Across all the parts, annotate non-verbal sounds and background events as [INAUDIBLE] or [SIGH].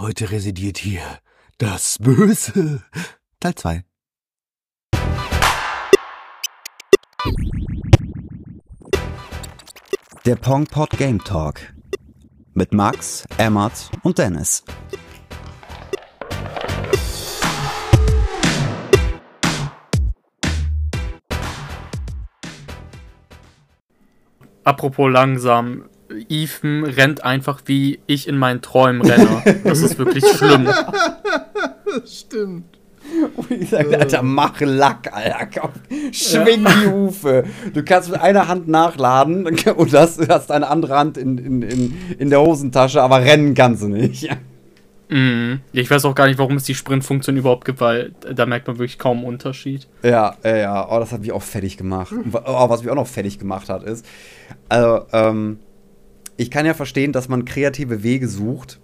Heute residiert hier das Böse. Teil 2. Der Pongpot Game Talk. Mit Max, Emmert und Dennis. Apropos langsam, Ethan rennt einfach wie ich in meinen Träumen renne. Das ist wirklich schlimm. [LAUGHS] Stimmt. Und ich sage, Alter, mach Lack, Alter. Komm, schwing die Hufe. Du kannst mit einer Hand nachladen [LAUGHS] und hast, hast eine andere Hand in, in, in, in der Hosentasche, aber rennen kannst du nicht. Mhm. Ich weiß auch gar nicht, warum es die Sprintfunktion überhaupt gibt, weil da merkt man wirklich kaum einen Unterschied. Ja, ja, ja. Oh, das hat mich auch fertig gemacht. Und wa- Oh, was mich auch noch fertig gemacht hat, ist, also, ähm, ich kann ja verstehen, dass man kreative Wege sucht,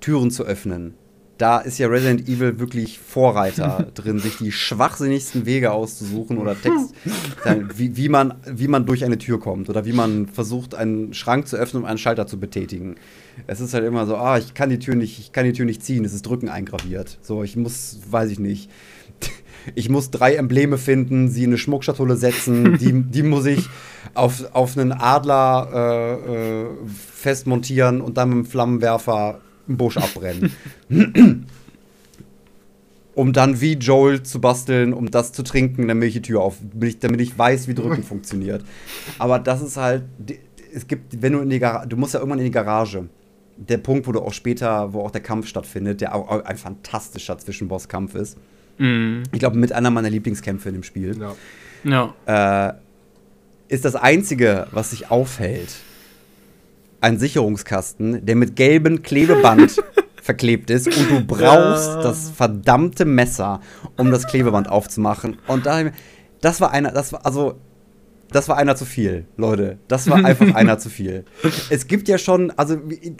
Türen zu öffnen. Da ist ja Resident Evil wirklich Vorreiter [LAUGHS] drin, sich die schwachsinnigsten Wege auszusuchen oder Text, wie, wie, man, wie man durch eine Tür kommt oder wie man versucht, einen Schrank zu öffnen, um einen Schalter zu betätigen. Es ist halt immer so, ah, ich kann die Tür nicht, ich kann die Tür nicht ziehen, es ist Drücken eingraviert. So, ich muss, weiß ich nicht. Ich muss drei Embleme finden, sie in eine Schmuckschatulle setzen, die, [LAUGHS] die muss ich auf, auf einen Adler äh, äh, festmontieren und dann mit dem Flammenwerfer einen Busch abbrennen. [LAUGHS] um dann wie Joel zu basteln, um das zu trinken, damit ich die Tür auf, damit ich, weiß, wie Drücken [LAUGHS] funktioniert. Aber das ist halt, es gibt, wenn du in die Garage, du musst ja irgendwann in die Garage. Der Punkt, wo du auch später, wo auch der Kampf stattfindet, der auch ein fantastischer Zwischenbosskampf ist. Mhm. Ich glaube, mit einer meiner Lieblingskämpfe in dem Spiel. Ja. Ja. Äh, ist das Einzige, was sich aufhält, ein Sicherungskasten, der mit gelbem Klebeband [LAUGHS] verklebt ist und du brauchst Ja. das verdammte Messer, um das Klebeband aufzumachen. Und da, das war einer, das war, also, das war einer zu viel, Leute. Das war einfach [LAUGHS] einer zu viel. Es gibt ja schon, also in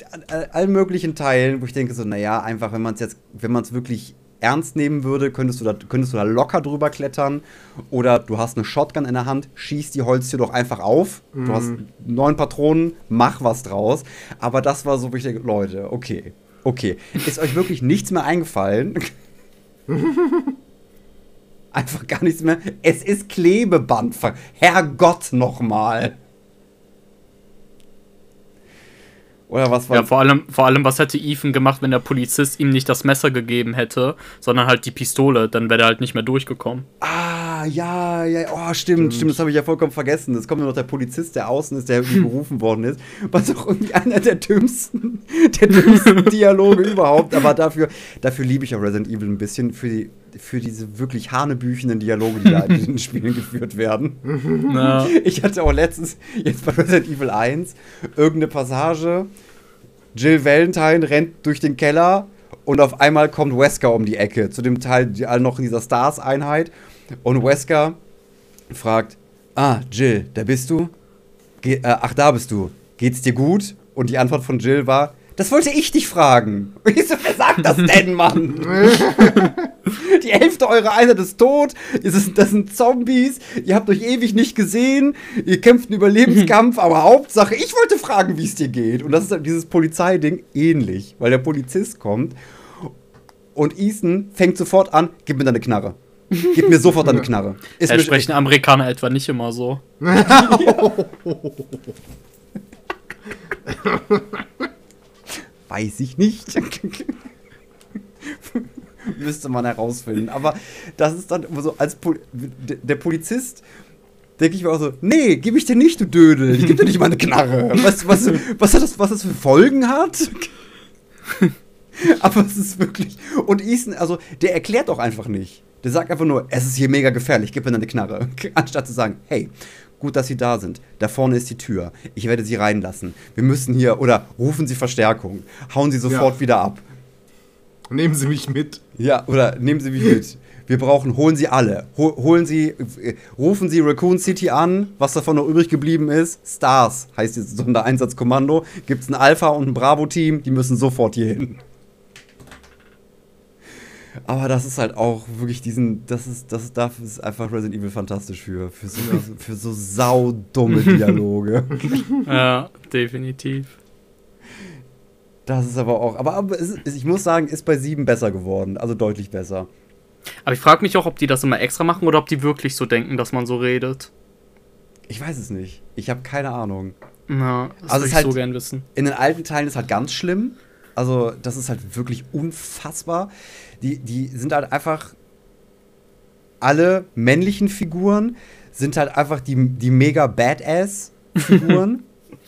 allen möglichen Teilen, wo ich denke so, naja, einfach, wenn man es jetzt, wenn man es wirklich ernst nehmen würde, könntest du, da, könntest du da locker drüber klettern. Oder du hast eine Shotgun in der Hand, schießt die Holztür doch einfach auf. Du hast neun Patronen, mach was draus. Aber das war so, wo ich denke, Leute, okay, okay. Ist euch wirklich nichts mehr eingefallen? [LAUGHS] Einfach gar nichts mehr. Es ist Klebeband. Herrgott nochmal. Oder was war Ja, vor allem, vor allem, was hätte Ethan gemacht, wenn der Polizist ihm nicht das Messer gegeben hätte, sondern halt die Pistole? Dann wäre er halt nicht mehr durchgekommen. Ah, ja, ja, oh, stimmt, stimmt, das habe ich ja vollkommen vergessen. Es kommt nur noch der Polizist, der außen ist, der irgendwie [LAUGHS] berufen worden ist. Was auch irgendwie einer der dümmsten, der dümmsten [LAUGHS] Dialoge überhaupt. Aber dafür, dafür liebe ich auch Resident Evil ein bisschen für, die, für diese wirklich hanebüchenden Dialoge, die da in den [LAUGHS] Spielen geführt werden. Ja. [LAUGHS] Ich hatte auch letztens, jetzt bei Resident Evil 1, irgendeine Passage. Jill Valentine rennt durch den Keller und auf einmal kommt Wesker um die Ecke. Zu dem Teil noch in dieser Stars-Einheit. Und Wesker fragt: Ah, Jill, da bist du? Ge äh, ach, da bist du. Geht's dir gut? Und die Antwort von Jill war: Das wollte ich dich fragen. Und ich so, wer sagt das denn, Mann? [LAUGHS] [LAUGHS] Die Hälfte eurer Einheit ist tot. Das, sind Zombies. Ihr habt euch ewig nicht gesehen. Ihr kämpft einen Überlebenskampf. [LAUGHS] Aber Hauptsache, ich wollte fragen, wie es dir geht. Und das ist halt dieses Polizeiding ähnlich. Weil der Polizist kommt und Ethan fängt sofort an: Gib mir deine Knarre. Gib mir sofort deine [LAUGHS] Knarre. Ist mir- sprechen Amerikaner etwa nicht immer so. Weiß ich nicht. [LAUGHS] Müsste man herausfinden. Aber das ist dann immer so, als Pol der Polizist denke ich mir auch so, nee, gib ich dir nicht, du Dödel. Ich geb dir nicht meine Knarre. [LAUGHS] Was, was, was, hat das, was das für Folgen hat? Aber es ist wirklich. Und Ethan, also, der erklärt doch einfach nicht. Der sagt einfach nur, es ist hier mega gefährlich, gib mir deine Knarre. [LAUGHS] Anstatt zu sagen, hey, gut, dass Sie da sind. Da vorne ist die Tür. Ich werde Sie reinlassen. Wir müssen hier, oder rufen Sie Verstärkung. Hauen Sie sofort Ja. wieder ab. Nehmen Sie mich mit. Ja, oder nehmen Sie mich mit. Wir brauchen, holen Sie alle. Hol, holen Sie, äh, rufen Sie Raccoon City an, was davon noch übrig geblieben ist. Stars heißt dieses Sondereinsatzkommando. Gibt es ein Alpha und ein Bravo-Team, die müssen sofort hier hin. Aber das ist halt auch wirklich diesen, das ist, das ist, dafür ist einfach Resident Evil fantastisch für, für so, [LAUGHS] für so saudumme Dialoge. Ja, definitiv. Das ist aber auch. Aber, aber es ich muss sagen, ist bei 7 besser geworden. Also deutlich besser. Aber ich frage mich auch, ob die das immer extra machen oder ob die wirklich so denken, dass man so redet. Ich weiß es nicht. Ich habe keine Ahnung. Na, das Also würde ich halt- so gern wissen. In den alten Teilen ist halt ganz schlimm. Also, das ist halt wirklich unfassbar. Die, die sind halt einfach. Alle männlichen Figuren sind halt einfach die, die mega Badass-Figuren.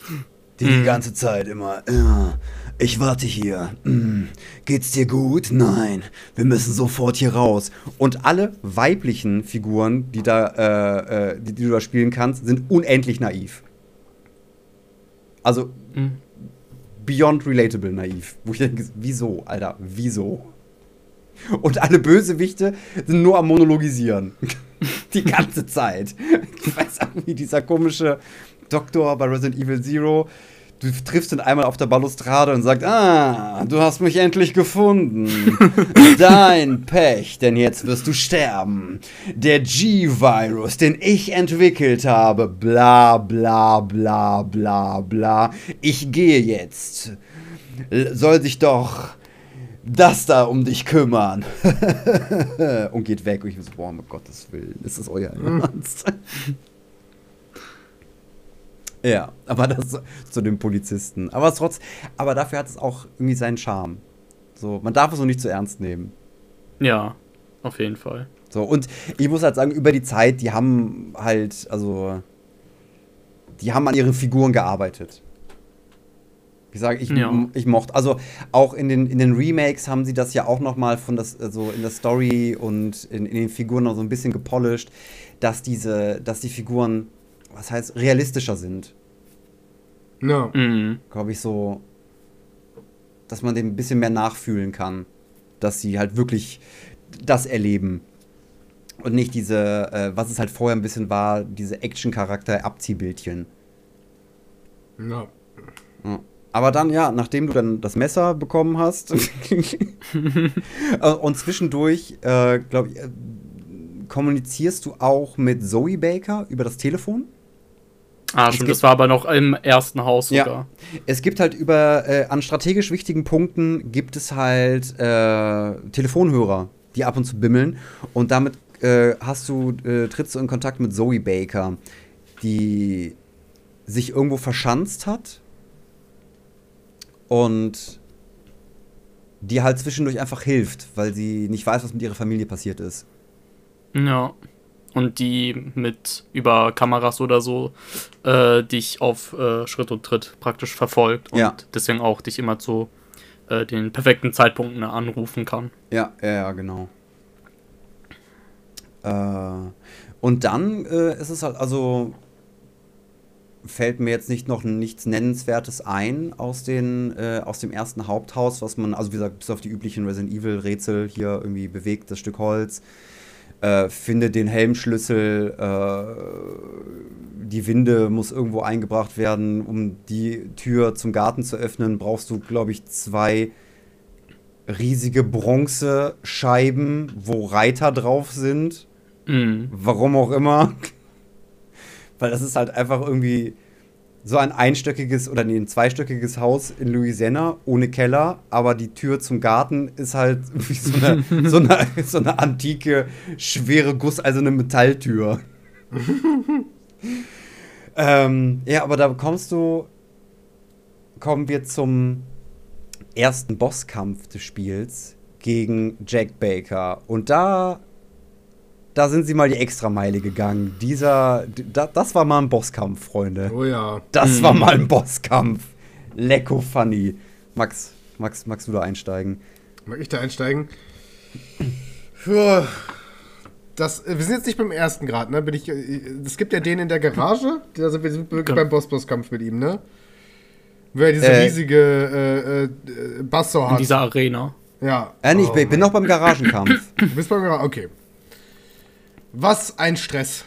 [LAUGHS] die die ganze Zeit immer. Ja, ich warte hier. Hm, Geht's dir gut? Nein. Wir müssen sofort hier raus. Und alle weiblichen Figuren, die, da, äh, äh, die, die du da spielen kannst, sind unendlich naiv. Also Mhm. beyond relatable naiv. Wo ich denke, wieso, Alter, wieso? Und alle Bösewichte sind nur am Monologisieren. [LAUGHS] Die ganze Zeit. Ich weiß auch wie dieser komische Doktor bei Resident Evil Zero. Du triffst ihn einmal auf der Balustrade und sagst, ah, du hast mich endlich gefunden. [LAUGHS] Dein Pech, denn jetzt wirst du sterben. Der G-Virus, den ich entwickelt habe, bla bla bla bla bla. Ich gehe jetzt. Soll sich doch das da um dich kümmern. [LAUGHS] und geht weg. Und ich so, boah, um Gottes Willen, ist das euer Ernst? Ja, aber das [LAUGHS] zu dem Polizisten. Aber trotz, aber dafür hat es auch irgendwie seinen Charme. So, man darf es so nicht zu ernst nehmen. Ja, auf jeden Fall. So, und ich muss halt sagen, über die Zeit, die haben halt, also, die haben an ihren Figuren gearbeitet. Ich sage, ich, Ja. ich mochte, also auch in den, in den Remakes haben sie das ja auch noch mal von das, also in der Story und in, in den Figuren noch so ein bisschen gepolished, dass diese, dass die Figuren, was heißt, realistischer sind. Ja. Mhm. Glaube ich so, dass man dem ein bisschen mehr nachfühlen kann. Dass sie halt wirklich das erleben. Und nicht diese, äh, was es halt vorher ein bisschen war, diese Action-Charakter-Abziehbildchen. ja. Ja. Aber dann, ja, nachdem du dann das Messer bekommen hast [LAUGHS] und zwischendurch, äh, glaube ich, äh, kommunizierst du auch mit Zoe Baker über das Telefon? Ah, stimmt, das war aber noch im ersten Haus Ja. sogar. Es gibt halt über, äh, an strategisch wichtigen Punkten gibt es halt äh, Telefonhörer, die ab und zu bimmeln. Und damit äh, hast du, äh, trittst du in Kontakt mit Zoe Baker, die sich irgendwo verschanzt hat und die halt zwischendurch einfach hilft, weil sie nicht weiß, was mit ihrer Familie passiert ist. Ja. Und die mit über Kameras oder so äh, dich auf äh, Schritt und Tritt praktisch verfolgt und Ja. deswegen auch dich immer zu äh, den perfekten Zeitpunkten anrufen kann. Ja, ja, ja, genau. Äh, und dann äh, ist es halt, also fällt mir jetzt nicht noch nichts Nennenswertes ein aus, den, äh, aus dem ersten Haupthaus, was man, also wie gesagt, bis auf die üblichen Resident Evil Rätsel hier irgendwie bewegt, das Stück Holz, äh, finde den Helmschlüssel, äh, die Winde muss irgendwo eingebracht werden, um die Tür zum Garten zu öffnen, brauchst du, glaube ich, zwei riesige Bronzescheiben, wo Reiter drauf sind. Mhm. Warum auch immer. [LAUGHS] Weil das ist halt einfach irgendwie so ein einstöckiges oder nee, ein zweistöckiges Haus in Louisiana ohne Keller, aber die Tür zum Garten ist halt [LAUGHS] wie so eine, so eine, so eine antike, schwere, gusseiserne Metalltür. [LAUGHS] ähm, ja, aber da kommst du, kommen wir zum ersten Bosskampf des Spiels gegen Jack Baker. Und da, da sind sie mal die Extrameile gegangen. Dieser, da, das war mal ein Bosskampf, Freunde. Oh ja. Das war mal ein Bosskampf. Lecko funny. Max, Max, magst du da einsteigen? Mag ich da einsteigen? [CLEARS THROAT] Ja, das, wir sind jetzt nicht beim ersten Grad, ne? Bin ich, äh, es gibt ja den in der Garage. Da sind wir sind wirklich Ja. beim Boss-Boss-Kampf mit ihm, ne? Wo er diese Äh. riesige äh, äh, Basso In hat. dieser Arena. ja. Äh, nee, ich Oh bin, noch beim Garagenkampf. Du bist beim Garage. Okay. Was ein Stress.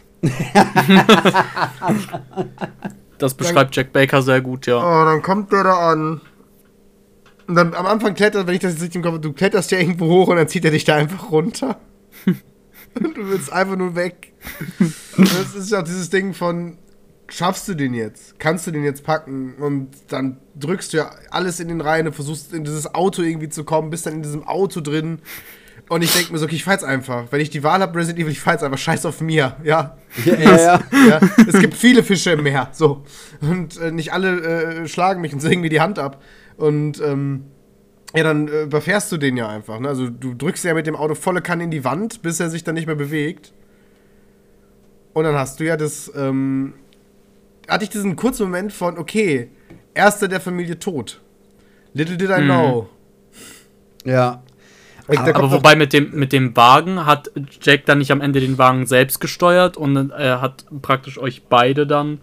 Das beschreibt Jack Baker sehr gut, ja. Oh, dann kommt der da an. Und dann am Anfang klettert, wenn ich das jetzt richtig im Kopf habe, du kletterst ja irgendwo hoch und dann zieht er dich da einfach runter. und [LAUGHS] du willst einfach nur weg. das ist ja dieses Ding von, schaffst du den jetzt? Kannst du den jetzt packen? Und dann drückst du ja alles in den Reihen und versuchst in dieses Auto irgendwie zu kommen, bist dann in diesem Auto drin. Und ich denke mir so, okay, ich fahr's einfach. Wenn ich die Wahl habe, Resident Evil, ich fahr's einfach. Scheiß auf mir, ja. Ja, ja, ja. ja. Es gibt viele Fische im Meer, so. Und äh, nicht alle äh, schlagen mich und sägen mir die Hand ab. Und ähm, ja, dann äh, überfährst du den ja einfach. Ne? Also du drückst ja mit dem Auto volle Kanne in die Wand, bis er sich dann nicht mehr bewegt. Und dann hast du ja das, ähm, hatte ich diesen kurzen Moment von, okay, erster der Familie tot. Little did I Mhm. know. Ja. Aber doch- wobei mit dem, mit dem Wagen hat Jack dann nicht am Ende den Wagen selbst gesteuert und er hat praktisch euch beide dann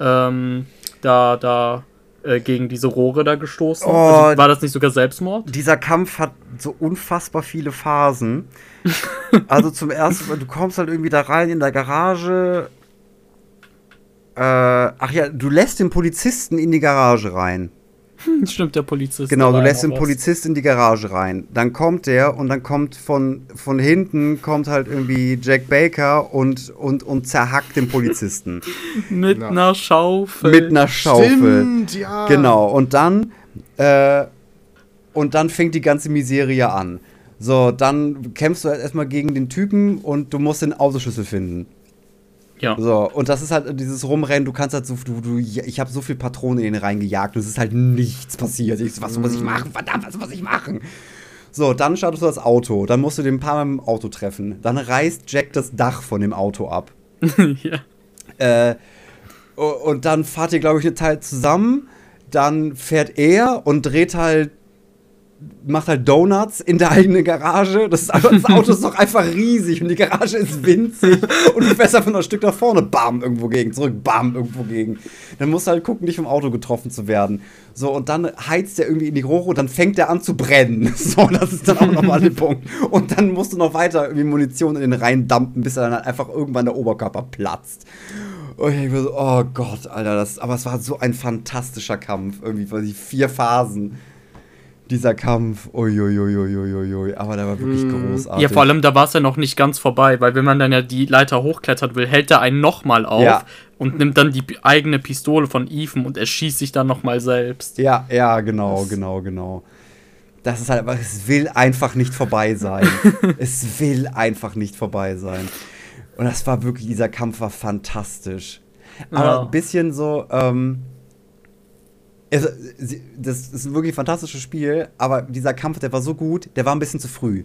ähm, da, da äh, gegen diese Rohre da gestoßen. Oh. Also war das nicht sogar Selbstmord? Dieser Kampf hat so unfassbar viele Phasen. [LAUGHS] also zum ersten Mal, du kommst halt irgendwie da rein in der Garage. Äh, ach ja, du lässt den Polizisten in die Garage rein. [LAUGHS] Stimmt, der Polizist. Genau, du lässt den. Polizist in die Garage rein. Dann kommt der und dann kommt von, von hinten kommt halt irgendwie Jack Baker und, und, und zerhackt den Polizisten. [LAUGHS] Mit Ja. einer Schaufel. mit einer Schaufel. Stimmt, ja. Genau, und dann, äh, und dann fängt die ganze Miserie an. So, dann kämpfst du halt erstmal gegen den Typen und du musst den Autoschlüssel finden. Ja. So, und das ist halt dieses Rumrennen, du kannst halt so, du, du, ich habe so viel Patronen in den reingejagt und es ist halt nichts passiert. Ich so, was muss ich machen? Verdammt, was muss ich machen? So, dann startest du das Auto, dann musst du den ein paar Mal im Auto treffen. Dann reißt Jack das Dach von dem Auto ab. [LAUGHS] ja. Äh, und dann fahrt ihr, glaube ich, eine Teil zusammen. Dann fährt er und dreht halt, macht halt Donuts in der eigenen Garage. Das, das Auto ist doch einfach riesig und die Garage ist winzig. Und du fährst einfach ein Stück nach vorne, bam, irgendwo gegen, zurück, bam, irgendwo gegen. Dann musst du halt gucken, nicht vom Auto getroffen zu werden. So, und dann heizt er irgendwie in die Rohre und dann fängt er an zu brennen. [LAUGHS] So, das ist dann auch nochmal der Punkt. Und dann musst du noch weiter irgendwie Munition in den Reihen dumpen, bis er dann halt einfach irgendwann der Oberkörper platzt. Und ich war so, oh Gott, Alter, das, aber es war so ein fantastischer Kampf. Irgendwie, die vier Phasen dieser Kampf. Uiuiuiuiui. Aber der war wirklich großartig. ja, vor allem, da war es ja noch nicht ganz vorbei, weil wenn man dann ja die Leiter hochklettert will, hält er einen nochmal auf Ja. und nimmt dann die eigene Pistole von Ethan und erschießt sich dann nochmal selbst. Ja, ja, genau, genau, genau. Das ist halt, aber es will einfach nicht vorbei sein. [LAUGHS] es will einfach nicht vorbei sein. Und das war wirklich, dieser Kampf war fantastisch. Aber Ja. ein bisschen so, ähm, sie- das ist ein wirklich fantastisches Spiel, aber dieser Kampf, der war so gut, der war ein bisschen zu früh.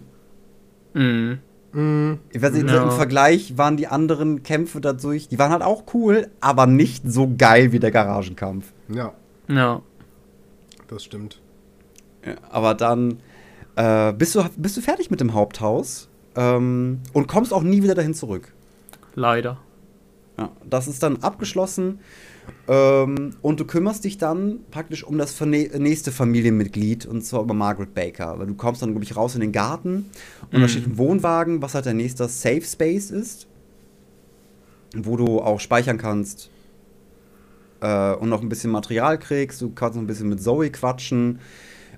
Mhm. Mhm. Ich weiß nicht, Ja. im Vergleich waren die anderen Kämpfe dadurch, die waren halt auch cool, aber nicht so geil wie der Garagenkampf. Ja, Ja. das stimmt. Ja, aber dann äh, bist, du, bist du fertig mit dem Haupthaus ähm, und kommst auch nie wieder dahin zurück. Leider. Ja, das ist dann abgeschlossen ähm, und du kümmerst dich dann praktisch um das nächste Familienmitglied und zwar über Margaret Baker. Weil du kommst dann, glaube ich, raus in den Garten und da Mhm. steht ein Wohnwagen, was halt der nächste Safe Space ist, wo du auch speichern kannst äh, und noch ein bisschen Material kriegst. Du kannst noch ein bisschen mit Zoe quatschen.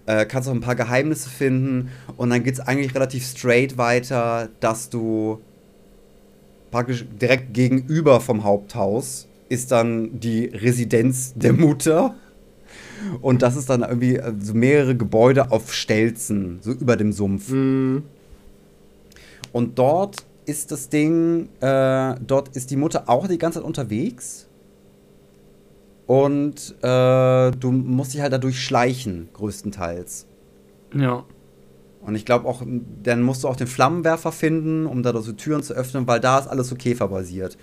Äh, kannst auch ein paar Geheimnisse finden und dann geht es eigentlich relativ straight weiter, dass du praktisch direkt gegenüber vom Haupthaus ist dann die Residenz der Mutter. Und das ist dann irgendwie äh, so mehrere Gebäude auf Stelzen, so über dem Sumpf. Mhm. Und dort ist das Ding, äh, dort ist die Mutter auch die ganze Zeit unterwegs. Und äh, du musst dich halt dadurch schleichen, größtenteils. Ja. Und ich glaube auch, dann musst du auch den Flammenwerfer finden, um da so Türen zu öffnen, weil da ist alles so käferbasiert.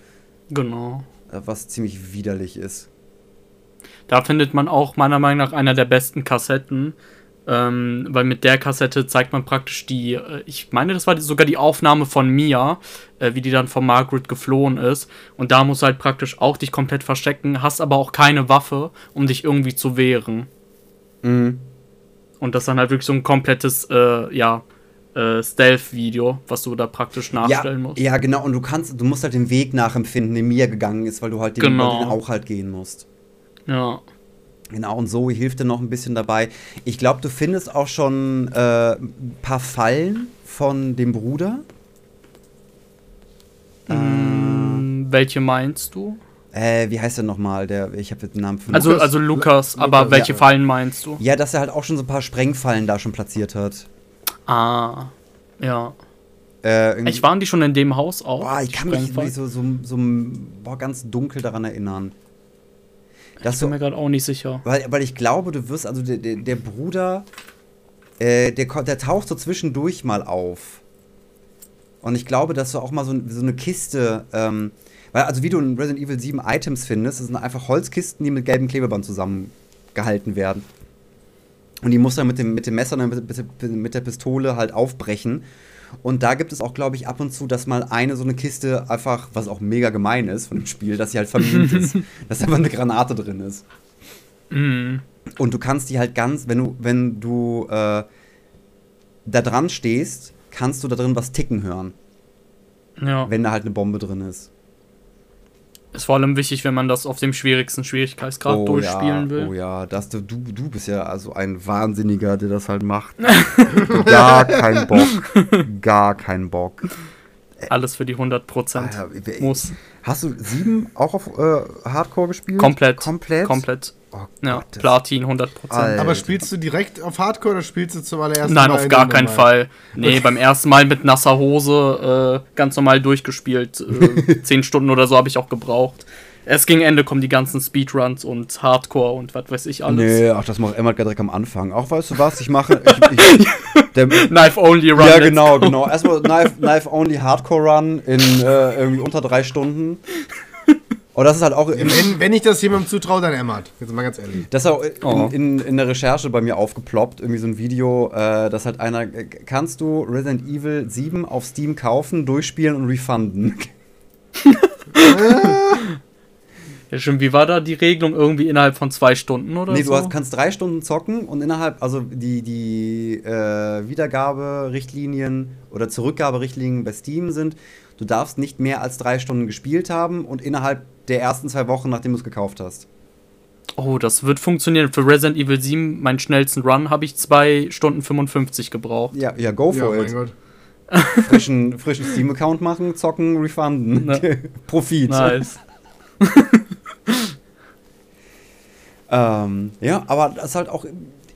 Genau. Äh, Was ziemlich widerlich ist. Da findet man auch meiner Meinung nach einer der besten Kassetten. Ähm, weil mit der Kassette zeigt man praktisch die, äh, ich meine, das war die, sogar die Aufnahme von Mia, äh, wie die dann von Margaret geflohen ist. Und da musst du halt praktisch auch dich komplett verstecken, hast aber auch keine Waffe, um dich irgendwie zu wehren. Mhm. Und das dann halt wirklich so ein komplettes, äh, ja, äh, Stealth-Video, was du da praktisch nachstellen Ja, musst. ja, genau. Und du kannst, du musst halt den Weg nachempfinden, den Mia gegangen ist, weil du halt den, Genau. den auch halt gehen musst. Ja. Genau, und Zoe hilft dir noch ein bisschen dabei. Ich glaube, du findest auch schon äh, ein paar Fallen von dem Bruder. Mm, welche meinst du? Äh, wie heißt der nochmal? Der, ich habe den Namen vergessen. Also, Lukas? also Lukas, Lu- aber Lukas, welche ja. Fallen meinst du? Ja, dass er halt auch schon so ein paar Sprengfallen da schon platziert hat. Ah, ja. Äh, Ich waren die schon in dem Haus auch? Boah, ich kann mich irgendwie so, so, so boah, ganz dunkel daran erinnern. Dass Ich bin du, mir gerade auch nicht sicher. weil, weil ich glaube, du wirst, also der, der, der Bruder, äh, der, der taucht so zwischendurch mal auf. Und ich glaube, dass du auch mal so, so eine Kiste, ähm, weil, also wie du in Resident Evil 7 Items findest, das sind einfach Holzkisten, die mit gelbem Klebeband zusammengehalten werden. Und die musst du dann mit dem, mit dem Messer und mit, mit, der Pistole halt aufbrechen. Und da gibt es auch, glaube ich, ab und zu, dass mal eine so eine Kiste einfach, was auch mega gemein ist von dem Spiel, dass sie halt vermint ist. [LAUGHS] dass einfach eine Granate drin ist. Mhm. Und du kannst die halt ganz, wenn du, wenn du äh, da dran stehst, kannst du da drin was ticken hören, Ja. wenn da halt eine Bombe drin ist. Ist vor allem wichtig, wenn man das auf dem schwierigsten Schwierigkeitsgrad durchspielen ja, will. Oh ja, das, du, du bist ja also ein Wahnsinniger, der das halt macht. [LAUGHS] Gar kein Bock. Gar kein Bock. Alles für die 100% Alter, wer- muss. Hast du sieben auch auf äh, Hardcore gespielt? Komplett. Komplett? Komplett. Oh Ja, Gott, das- Platin 100%. Alter. Aber spielst du direkt auf Hardcore oder spielst du zum allerersten Nein, Mal auf in gar keinen? Fall. [LAUGHS] Nee, beim ersten Mal mit nasser Hose äh, ganz normal durchgespielt. Äh, [LAUGHS] zehn Stunden oder so habe ich auch gebraucht. Erst gegen Ende kommen die ganzen Speedruns und Hardcore und was weiß ich alles. Nee, ach, das macht Emma direkt am Anfang. Auch weißt du was, ich mache. Ich, ich, [LAUGHS] der, Knife Only Run. ja, genau, genau. Erstmal Knife, Knife Only Hardcore Run in äh, irgendwie unter drei Stunden. Und das ist halt auch Wenn, wenn ich das jemandem zutraue, dann Emmert. Jetzt mal ganz ehrlich. Das ist auch in, Oh. in, in der Recherche bei mir aufgeploppt, irgendwie so ein Video, äh, das halt einer, äh, kannst du Resident Evil 7 auf Steam kaufen, durchspielen und refunden? [LAUGHS] Ja, stimmt. Wie war da die Regelung? Irgendwie innerhalb von zwei Stunden oder nee, so? du hast, kannst drei Stunden zocken und innerhalb, also die, die äh, Wiedergaberichtlinien oder Zurückgaberichtlinien bei Steam sind, du darfst nicht mehr als drei Stunden gespielt haben und innerhalb der ersten zwei Wochen, nachdem du es gekauft hast. oh, das wird funktionieren. Für Resident Evil 7, meinen schnellsten Run, habe ich 2 Stunden 55 gebraucht. Ja, ja, go Ja, for mein it. [LAUGHS] Frischen, frischen Steam-Account machen, zocken, refunden. Ne. [LAUGHS] Profit. Nice. [LAUGHS] Ähm, ja, aber das ist halt auch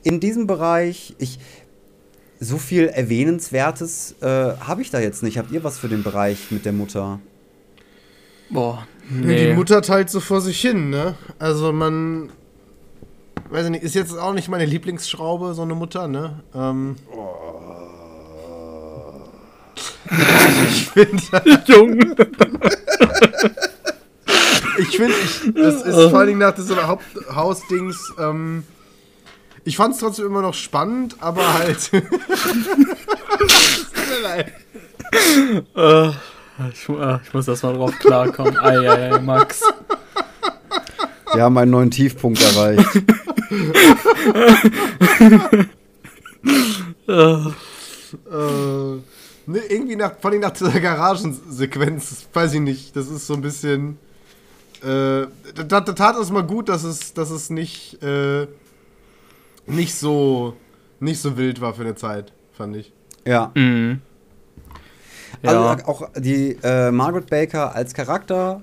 in diesem Bereich, ich so viel Erwähnenswertes äh, habe ich da jetzt nicht. Habt ihr was für den Bereich mit der Mutter? Boah, Nee. Die Mutter teilt so vor sich hin, ne? Also man. Weiß ich nicht, ist jetzt auch nicht meine Lieblingsschraube, so eine Mutter, ne? Ähm, [LAUGHS] Junge. ich finde, ich, das ist vor allen Dingen nach diesem Haupthausdings, ähm, ich fand es trotzdem immer noch spannend, aber halt. [LAUGHS] [LAUGHS] Tut mir leid. Äh, ich, äh, ich muss erst mal drauf klarkommen. [LAUGHS] Eieiei, Max. Wir haben einen neuen Tiefpunkt erreicht. [LAUGHS] Äh, ne, irgendwie nach, vor allem nach dieser Garagensequenz, weiß ich nicht, das ist so ein bisschen. Äh, da, da tat es mal gut, dass es, dass es nicht, äh, nicht so nicht so wild war für eine Zeit, fand ich. Ja. mh. Also Ja. äh, auch die äh, Margaret Baker als Charakter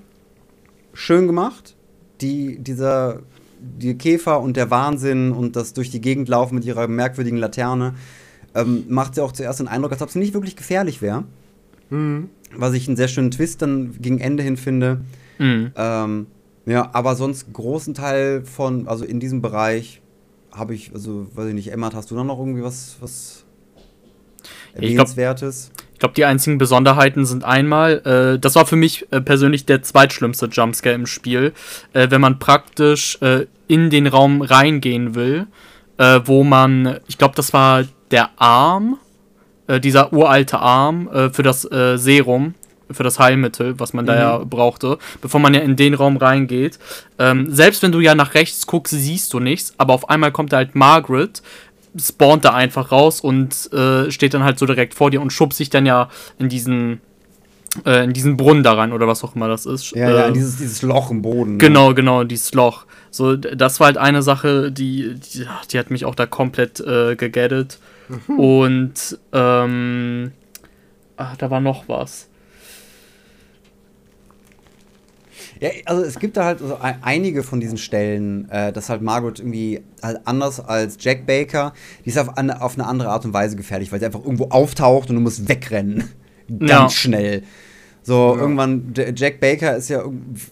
schön gemacht. Die, dieser die Käfer und der Wahnsinn und das durch die Gegend laufen mit ihrer merkwürdigen Laterne ähm, macht sie auch zuerst den Eindruck, als ob sie nicht wirklich gefährlich wäre. Mhm. Was ich einen sehr schönen Twist dann gegen Ende hin finde. Mh. Ähm, ja, aber sonst großen Teil von, also in diesem Bereich habe ich, also weiß ich nicht, Emma, hast du da noch irgendwie was, was erwähnenswertes? Ich glaube, die einzigen Besonderheiten sind einmal, äh, das war für mich äh, persönlich der zweitschlimmste Jumpscare im Spiel, äh, wenn man praktisch äh, in den Raum reingehen will, äh, wo man, ich glaube, das war der Arm, äh, dieser uralte Arm äh, für das Serum, für das Heilmittel, was man da ja brauchte, bevor man ja in den Raum reingeht. Ähm, selbst wenn du ja nach rechts guckst, siehst du nichts, aber auf einmal kommt da halt Margaret, spawnt da einfach raus und äh, steht dann halt so direkt vor dir und schubst sich dann ja in diesen äh, in diesen Brunnen da rein oder was auch immer das ist. Ja, ja, Äh, dieses, dieses Loch im Boden. ne? Genau, genau, dieses Loch. So, das war halt eine Sache, die, die, die hat mich auch da komplett äh, gegettet. Und ähm, ach, da war noch was. Ja, also es gibt da halt so ein- einige von diesen Stellen, äh, dass halt Margaret irgendwie halt anders als Jack Baker, die ist auf, eine- auf eine andere Art und Weise gefährlich, weil sie einfach irgendwo auftaucht und du musst wegrennen. [LAUGHS] Ganz Ja. schnell. So, irgendwann, J- Jack Baker ist ja,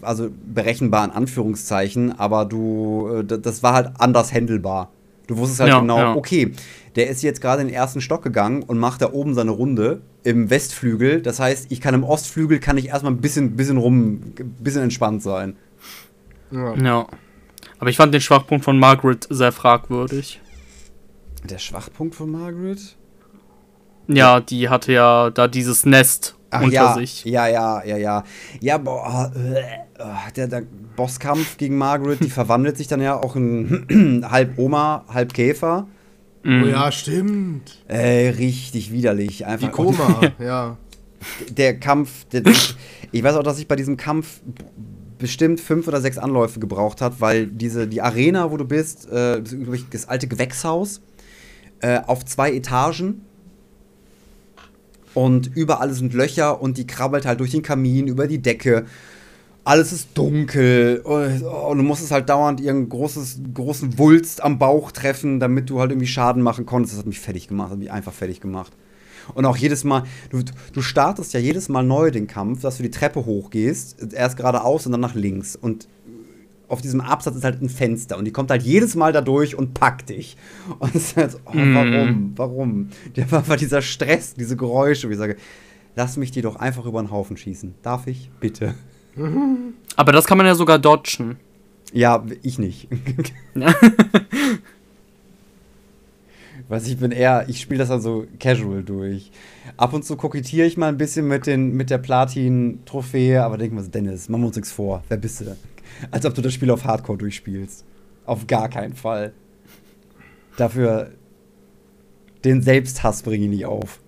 also berechenbar in Anführungszeichen, aber du, äh, das war halt anders handelbar. Du wusstest halt Ja, genau, ja. okay, der ist jetzt gerade in den ersten Stock gegangen und macht da oben seine Runde im Westflügel. Das heißt, ich kann im Ostflügel, kann ich erstmal ein bisschen, bisschen rum, ein bisschen entspannt sein. Ja. Ja. Aber ich fand den Schwachpunkt von Margaret sehr fragwürdig. Der Schwachpunkt von Margaret? Ja, die hatte ja da dieses Nest unter ja, sich. ja, ja, ja, ja. Ja, boah, äh, äh, der, der Bosskampf gegen Margaret, die verwandelt sich dann ja auch in [CLEARS THROAT] halb Oma, halb Käfer. Oh Mhm. ja, stimmt. Ey, richtig widerlich. Einfach Die Koma, [LAUGHS] ja. der Kampf, der, ich weiß auch, dass ich bei diesem Kampf bestimmt fünf oder sechs Anläufe gebraucht hat, weil diese die Arena, wo du bist, äh, das alte Gewächshaus äh, auf zwei Etagen und überall sind Löcher und die krabbelt halt durch den Kamin über die Decke. Alles ist dunkel und, und du musstest halt dauernd ihren großes, großen Wulst am Bauch treffen, damit du halt irgendwie Schaden machen konntest. Das hat mich fertig gemacht, hat mich einfach fertig gemacht. Und auch jedes Mal, du, du startest ja jedes Mal neu den Kampf, dass du die Treppe hochgehst, erst geradeaus und dann nach links. Und auf diesem Absatz ist halt ein Fenster und die kommt halt jedes Mal da durch und packt dich. Und es ist halt so, oh, warum? Warum? Der war einfach dieser Stress, diese Geräusche, wie ich sage, lass mich die doch einfach über den Haufen schießen. Darf ich? Bitte. [LAUGHS] Aber das kann man ja sogar dodgen. Ja, ich nicht. [LAUGHS] Weiß ich bin eher, ich spiele das dann so casual durch. Ab und zu kokettiere ich mal ein bisschen mit, den, mit der Platin-Trophäe, aber denk mal so, Dennis, machen wir uns nichts vor. Wer bist du? Als ob du das Spiel auf Hardcore durchspielst. Auf gar keinen Fall. Dafür den Selbsthass bringe ich nicht auf.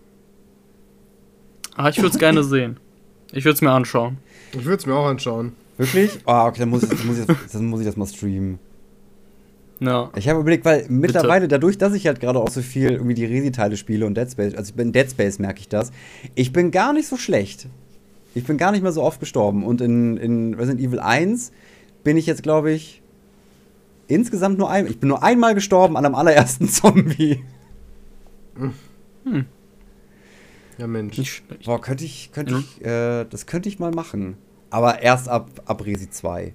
Ah, ich würde es gerne sehen. Ich würde es mir anschauen. Ich würde es mir auch anschauen. Wirklich? Ah, okay, dann muss ich, dann muss ich, das, dann muss ich das mal streamen. Ja. Ich habe überlegt, weil mittlerweile, dadurch, dass ich halt gerade auch so viel irgendwie die Resi-Teile spiele und Dead Space, also ich bin in Dead Space merke ich das, ich bin gar nicht so schlecht. Ich bin gar nicht mehr so oft gestorben. Und in, in Resident Evil 1 bin ich jetzt, glaube ich, insgesamt nur ein. Ich bin nur einmal gestorben an einem allerersten [LAUGHS] Zombie. Ja, Mensch. Boah, könnte ich, könnte Ja. ich, äh, das könnte ich mal machen. Aber erst ab, ab Resi 2.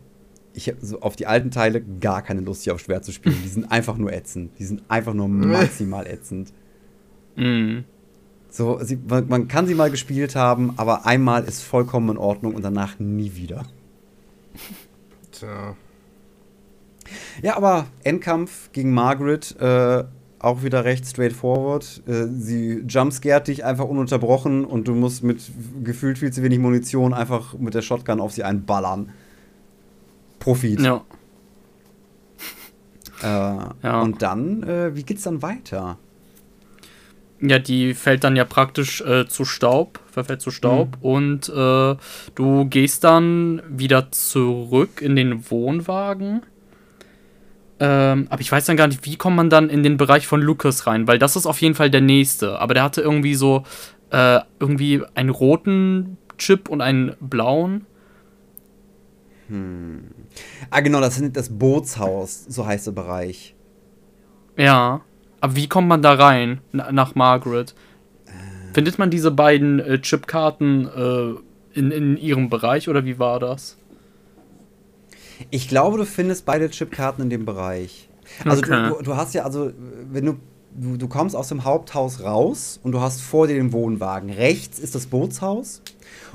Ich habe so auf die alten Teile gar keine Lust, hier auf schwer zu spielen. Die sind [LAUGHS] einfach nur ätzend. Die sind einfach nur maximal ätzend. Mhm. So, sie, man, man kann sie mal gespielt haben, aber einmal ist vollkommen in Ordnung und danach nie wieder. Tja. Ja, aber Endkampf gegen Margaret, äh, auch wieder recht straightforward. Äh, sie jumpscared dich einfach ununterbrochen und du musst mit gefühlt viel zu wenig Munition einfach mit der Shotgun auf sie einballern. Profit. Ja. Äh, Ja. Und dann, äh, wie geht's dann weiter? Ja, die fällt dann ja praktisch äh, zu Staub, verfällt zu Staub und äh, du gehst dann wieder zurück in den Wohnwagen. Ähm, aber ich weiß dann gar nicht, wie kommt man dann in den Bereich von Lucas rein, weil das ist auf jeden Fall der nächste. Aber der hatte irgendwie so äh, irgendwie einen roten Chip und einen blauen. Ah, genau, das ist das Bootshaus, so heißt der Bereich. Ja. Aber wie kommt man da rein na, nach Margaret? Findet man diese beiden äh, Chipkarten äh, in, in ihrem Bereich oder wie war das? Ich glaube, du findest beide Chipkarten in dem Bereich. Also Okay. du, du, hast ja, also wenn du, du, du kommst aus dem Haupthaus raus und du hast vor dir den Wohnwagen. Rechts ist das Bootshaus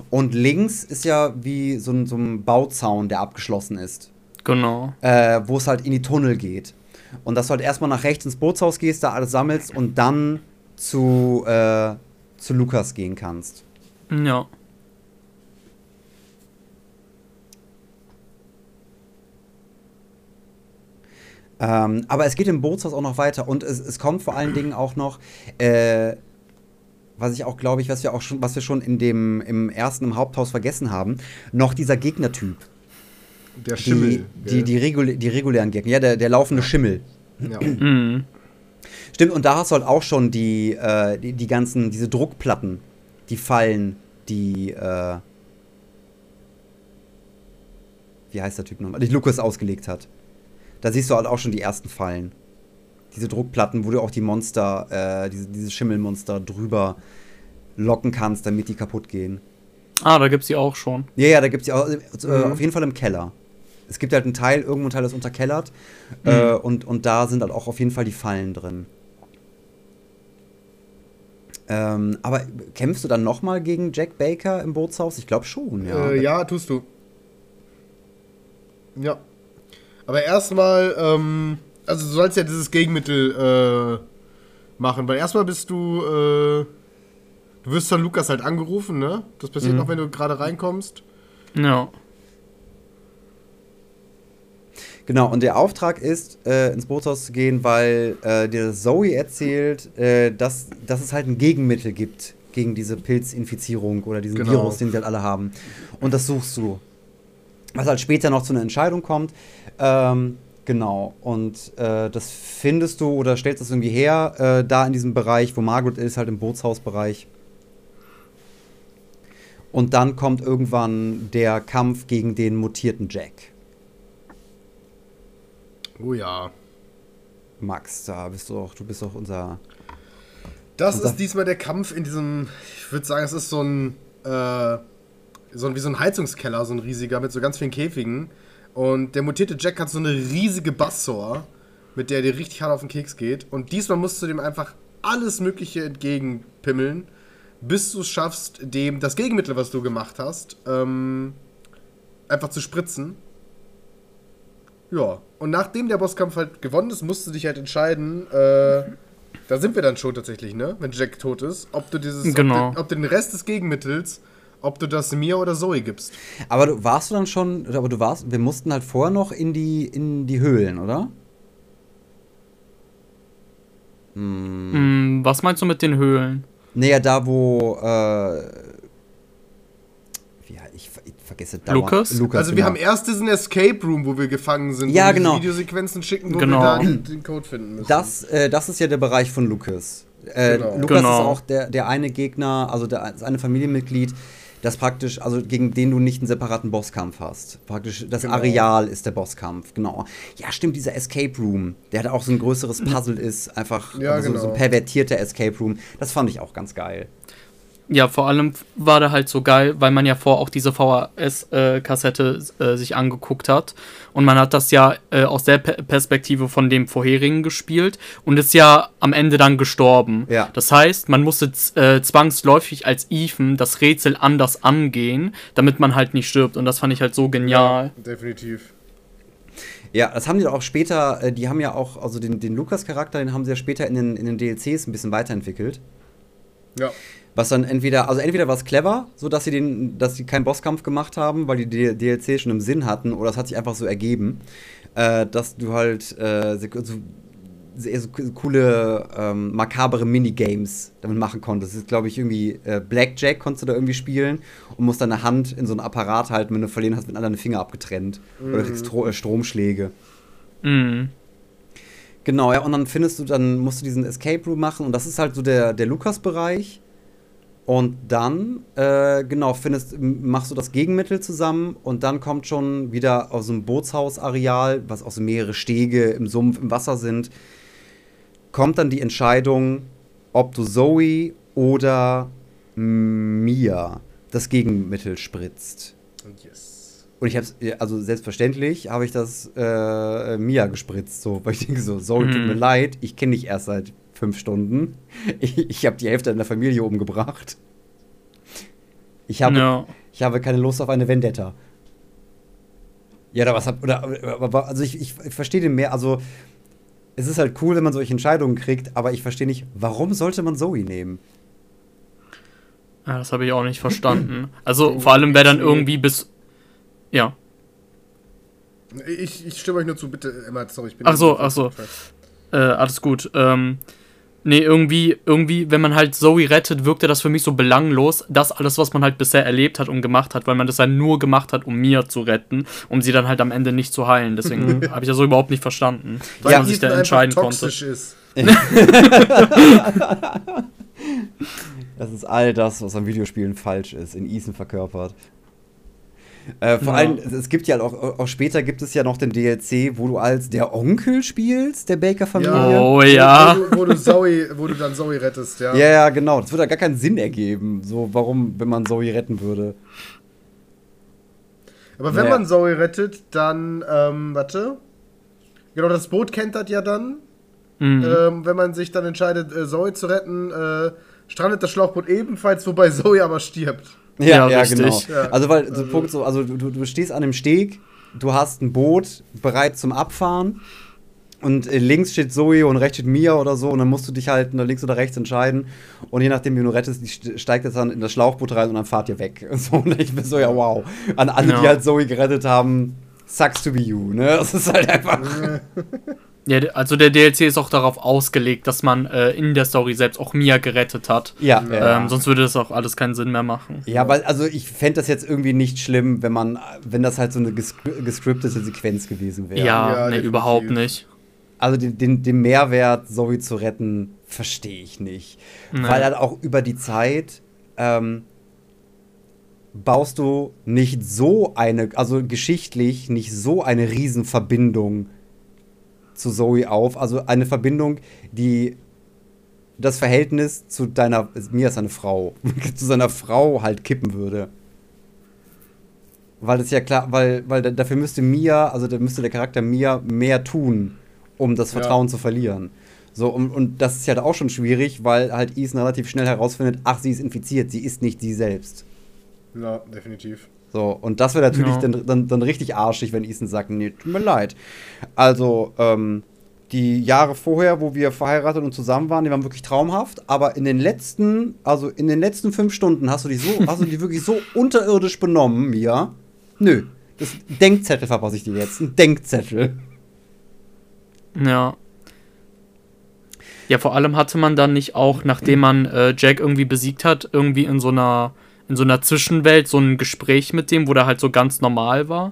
und links ist ja wie so ein, so ein Bauzaun, der abgeschlossen ist, Genau. äh, wo es halt in die Tunnel geht. Und dass du halt erstmal nach rechts ins Bootshaus gehst, da alles sammelst und dann zu, äh, zu Lukas gehen kannst. Ja. Ähm, aber es geht im Bootshaus auch noch weiter und es, es kommt vor allen Dingen auch noch, äh, was ich auch glaube ich, was wir auch schon, was wir schon in dem im ersten im Haupthaus vergessen haben, noch dieser Gegnertyp. Der Die, Schimmel. die, gell? die, regul die regulären Gegner, ja, der, der laufende Schimmel. ja. [CLEARS THROAT] Mhm. Stimmt, und da hast du halt auch schon die, äh, die, die ganzen, diese Druckplatten, die Fallen, die, äh, wie heißt der Typ nochmal, die Lucas ausgelegt hat. Da siehst du halt auch schon die ersten Fallen. Diese Druckplatten, wo du auch die Monster, äh, diese, diese Schimmelmonster drüber locken kannst, damit die kaputt gehen. Ah, da gibt's die auch schon. Ja, ja, da gibt es ja auch, äh, auf jeden Fall im Keller. Es gibt halt einen Teil, irgendwo ein Teil, das unterkellert. Äh, und, und da sind halt auch auf jeden Fall die Fallen drin. Ähm, aber kämpfst du dann nochmal gegen Jack Baker im Bootshaus? Ich glaube schon, ja. Äh, ja, tust du. Ja. Aber erstmal, ähm, also du sollst ja dieses Gegenmittel äh, machen, weil erstmal bist du, äh, du wirst von Lukas halt angerufen, ne? Das passiert Mhm. noch, wenn du gerade reinkommst. Ja. Genau, und der Auftrag ist, äh, ins Bootshaus zu gehen, weil äh, dir Zoe erzählt, äh, dass, dass es halt ein Gegenmittel gibt gegen diese Pilzinfizierung oder diesen Genau. Virus, den sie halt alle haben. Und das suchst du. Was halt später noch zu einer Entscheidung kommt. Ähm, genau, und äh, das findest du oder stellst das irgendwie her, äh, da in diesem Bereich, wo Margaret ist, halt im Bootshausbereich. Und dann kommt irgendwann der Kampf gegen den mutierten Jack. Oh ja. Max, da bist du auch, du bist auch unser. Das Unser- ist diesmal der Kampf in diesem, ich würde sagen, es ist so ein, äh, so ein, wie so ein Heizungskeller, so ein riesiger, mit so ganz vielen Käfigen. Und der mutierte Jack hat so eine riesige Bassor, mit der dir richtig hart auf den Keks geht. Und diesmal musst du dem einfach alles Mögliche entgegenpimmeln, bis du es schaffst, dem das Gegenmittel, was du gemacht hast, ähm, einfach zu spritzen. Ja, und nachdem der Bosskampf halt gewonnen ist, musst du dich halt entscheiden, äh, da sind wir dann schon tatsächlich, ne? Wenn Jack tot ist, ob du dieses, Genau. ob, du, ob du den Rest des Gegenmittels, ob du das mir oder Zoe gibst. Aber du warst du dann schon, aber du warst, wir mussten halt vorher noch in die, in die Höhlen, oder? Hm, was meinst du mit den Höhlen? Naja, da wo, äh, ja, ich, ich vergesse dauernd. Lukas? Lukas also wir genau. haben erst diesen Escape Room, wo wir gefangen sind, Ja, wo wir genau. Videosequenzen schicken, wo Genau. wir da den, Code finden müssen. Das, äh, das ist ja der Bereich von Lucas. Äh, Genau. Lukas Genau. ist auch der, der eine Gegner, also der, das eine Familienmitglied, das praktisch, also gegen den du nicht einen separaten Bosskampf hast. Praktisch das Genau. Areal ist der Bosskampf, genau. Ja, stimmt, dieser Escape Room, der hat auch so ein größeres [LAUGHS] Puzzle ist, einfach Ja, also so, so genau. ein pervertierter Escape Room. Das fand ich auch ganz geil. Ja, vor allem war der halt so geil, weil man ja vor auch diese VHS-Kassette äh, sich angeguckt hat. Und man hat das ja äh, aus der Pe Perspektive von dem vorherigen gespielt und ist ja am Ende dann gestorben. Ja. Das heißt, man musste äh, zwangsläufig als Ethan das Rätsel anders angehen, damit man halt nicht stirbt. Und das fand ich halt so genial. Definitiv. Ja, das haben die doch auch später, äh, die haben ja auch, also den, den Lukas-Charakter, den haben sie ja später in den, in den DLCs ein bisschen weiterentwickelt. Ja. Was dann entweder, also entweder war es clever, so dass sie den, dass sie keinen Bosskampf gemacht haben, weil die DLC schon im Sinn hatten, oder es hat sich einfach so ergeben, äh, dass du halt äh, so, so, coole, ähm, makabere Minigames damit machen konntest. Das ist, glaube ich, irgendwie äh, Blackjack konntest du da irgendwie spielen und musst deine Hand in so einen Apparat halten, wenn du verlieren hast, mit deine Finger abgetrennt. Oder kriegst Stro äh, Stromschläge. Mhm. Genau, ja, und dann findest du, dann musst du diesen Escape Room machen und das ist halt so der, der Lukas-Bereich. Und dann, äh, genau, findest, machst du das Gegenmittel zusammen und dann kommt schon wieder aus dem Bootshausareal, was auch so mehrere Stege im Sumpf, im Wasser sind, kommt dann die Entscheidung, ob du Zoe oder Mia das Gegenmittel spritzt. Yes. Und ich hab's, ja, also selbstverständlich habe ich das äh, Mia gespritzt, so, weil ich denke so, sorry, tut Mhm. mir leid, ich kenne dich erst seit fünf Stunden. Ich, ich habe die Hälfte in der Familie umgebracht. Ich habe, Ja. ich habe keine Lust auf eine Vendetta. Ja, oder was hab, oder, also ich, ich, ich verstehe den mehr, also es ist halt cool, wenn man solche Entscheidungen kriegt, aber ich verstehe nicht, warum sollte man Zoe nehmen? ja, das habe ich auch nicht verstanden. Also vor allem, wer dann irgendwie bis. Ja. Ich, ich stimme euch nur zu, bitte, Emma, sorry, ich bin. Ach so, ach so. Äh, alles gut. Ähm, nee, irgendwie, irgendwie, wenn man halt Zoe rettet, wirkte das für mich so belanglos, das alles, was man halt bisher erlebt hat und gemacht hat, weil man das ja nur gemacht hat, um Mia zu retten, um sie dann halt am Ende nicht zu heilen. Deswegen habe ich das so überhaupt nicht verstanden, weil Ja, man sich da entscheiden konnte. ist. [LAUGHS] [LAUGHS] Das ist all das, was an Videospielen falsch ist, in Ethan verkörpert. Äh, vor Ja. allem, es- gibt ja auch, auch später gibt es ja noch den DLC, wo du als der Onkel spielst, der Baker-Familie. Oh ja. Wo, du- wo, du Zoe, wo du dann Zoe rettest, ja. Ja, ja, genau. Das würde ja gar keinen Sinn ergeben. So, warum, wenn man Zoe retten würde. Aber wenn Ja. man Zoe rettet, dann, ähm, warte. Genau, das Boot kennt das ja dann. Mhm. Ähm, wenn man sich dann entscheidet, äh, Zoe zu retten, äh, strandet das Schlauchboot ebenfalls, wobei Zoe aber stirbt. Ja, Ja, ja, genau. Ja. Also, weil, so Punkt so, also du, du stehst an dem Steg, du hast ein Boot bereit zum Abfahren und äh, links steht Zoe und rechts steht Mia oder so und dann musst du dich halt links oder rechts entscheiden und je nachdem, wie du rettest, die st- steigt jetzt dann in das Schlauchboot rein und dann fahrt ihr weg. Und, [LAUGHS] so, und ich bin so, ja, wow. An alle, die Ja. halt Zoe gerettet haben, sucks to be you, ne? [LAUGHS] Das ist halt einfach. Ja, also der DLC ist auch darauf ausgelegt, dass man äh, in der Story selbst auch Mia gerettet hat. Ja, ja. Ähm, sonst würde das auch alles keinen Sinn mehr machen. Ja, weil, also ich fände das jetzt irgendwie nicht schlimm, wenn man, wenn das halt so eine gescriptete Sequenz gewesen wäre. Ja, Ja, nee, überhaupt nicht. Also den, den, den Mehrwert, Zoe zu retten, verstehe ich nicht. Nee. Weil halt auch über die Zeit ähm, baust du nicht so eine, also geschichtlich nicht so eine Riesenverbindung zu Zoe auf. Also eine Verbindung, die das Verhältnis zu deiner, mir ist eine Frau, zu seiner Frau halt kippen würde. Weil das ja klar, weil, weil da- dafür müsste Mia, also da müsste der Charakter Mia mehr tun, um das Ja. Vertrauen zu verlieren. So, und, und das ist ja auch schon schwierig, weil halt Ethan relativ schnell herausfindet, ach, sie ist infiziert, sie ist nicht sie selbst. Ja, definitiv. So, und das wäre natürlich Ja. dann, dann, dann richtig arschig, wenn Ethan sagt, nee, tut mir leid. Also, ähm, die Jahre vorher, wo wir verheiratet und zusammen waren, die waren wirklich traumhaft, aber in den letzten, also in den letzten fünf Stunden hast du dich so, [LAUGHS] hast du die wirklich so unterirdisch benommen, Mia. Nö. Das Denkzettel verpasse ich dir jetzt. Ein Denkzettel. Ja. Ja, vor allem hatte man dann nicht auch, nachdem man äh, Jack irgendwie besiegt hat, irgendwie in so einer in so einer Zwischenwelt so ein Gespräch mit dem, wo der halt so ganz normal war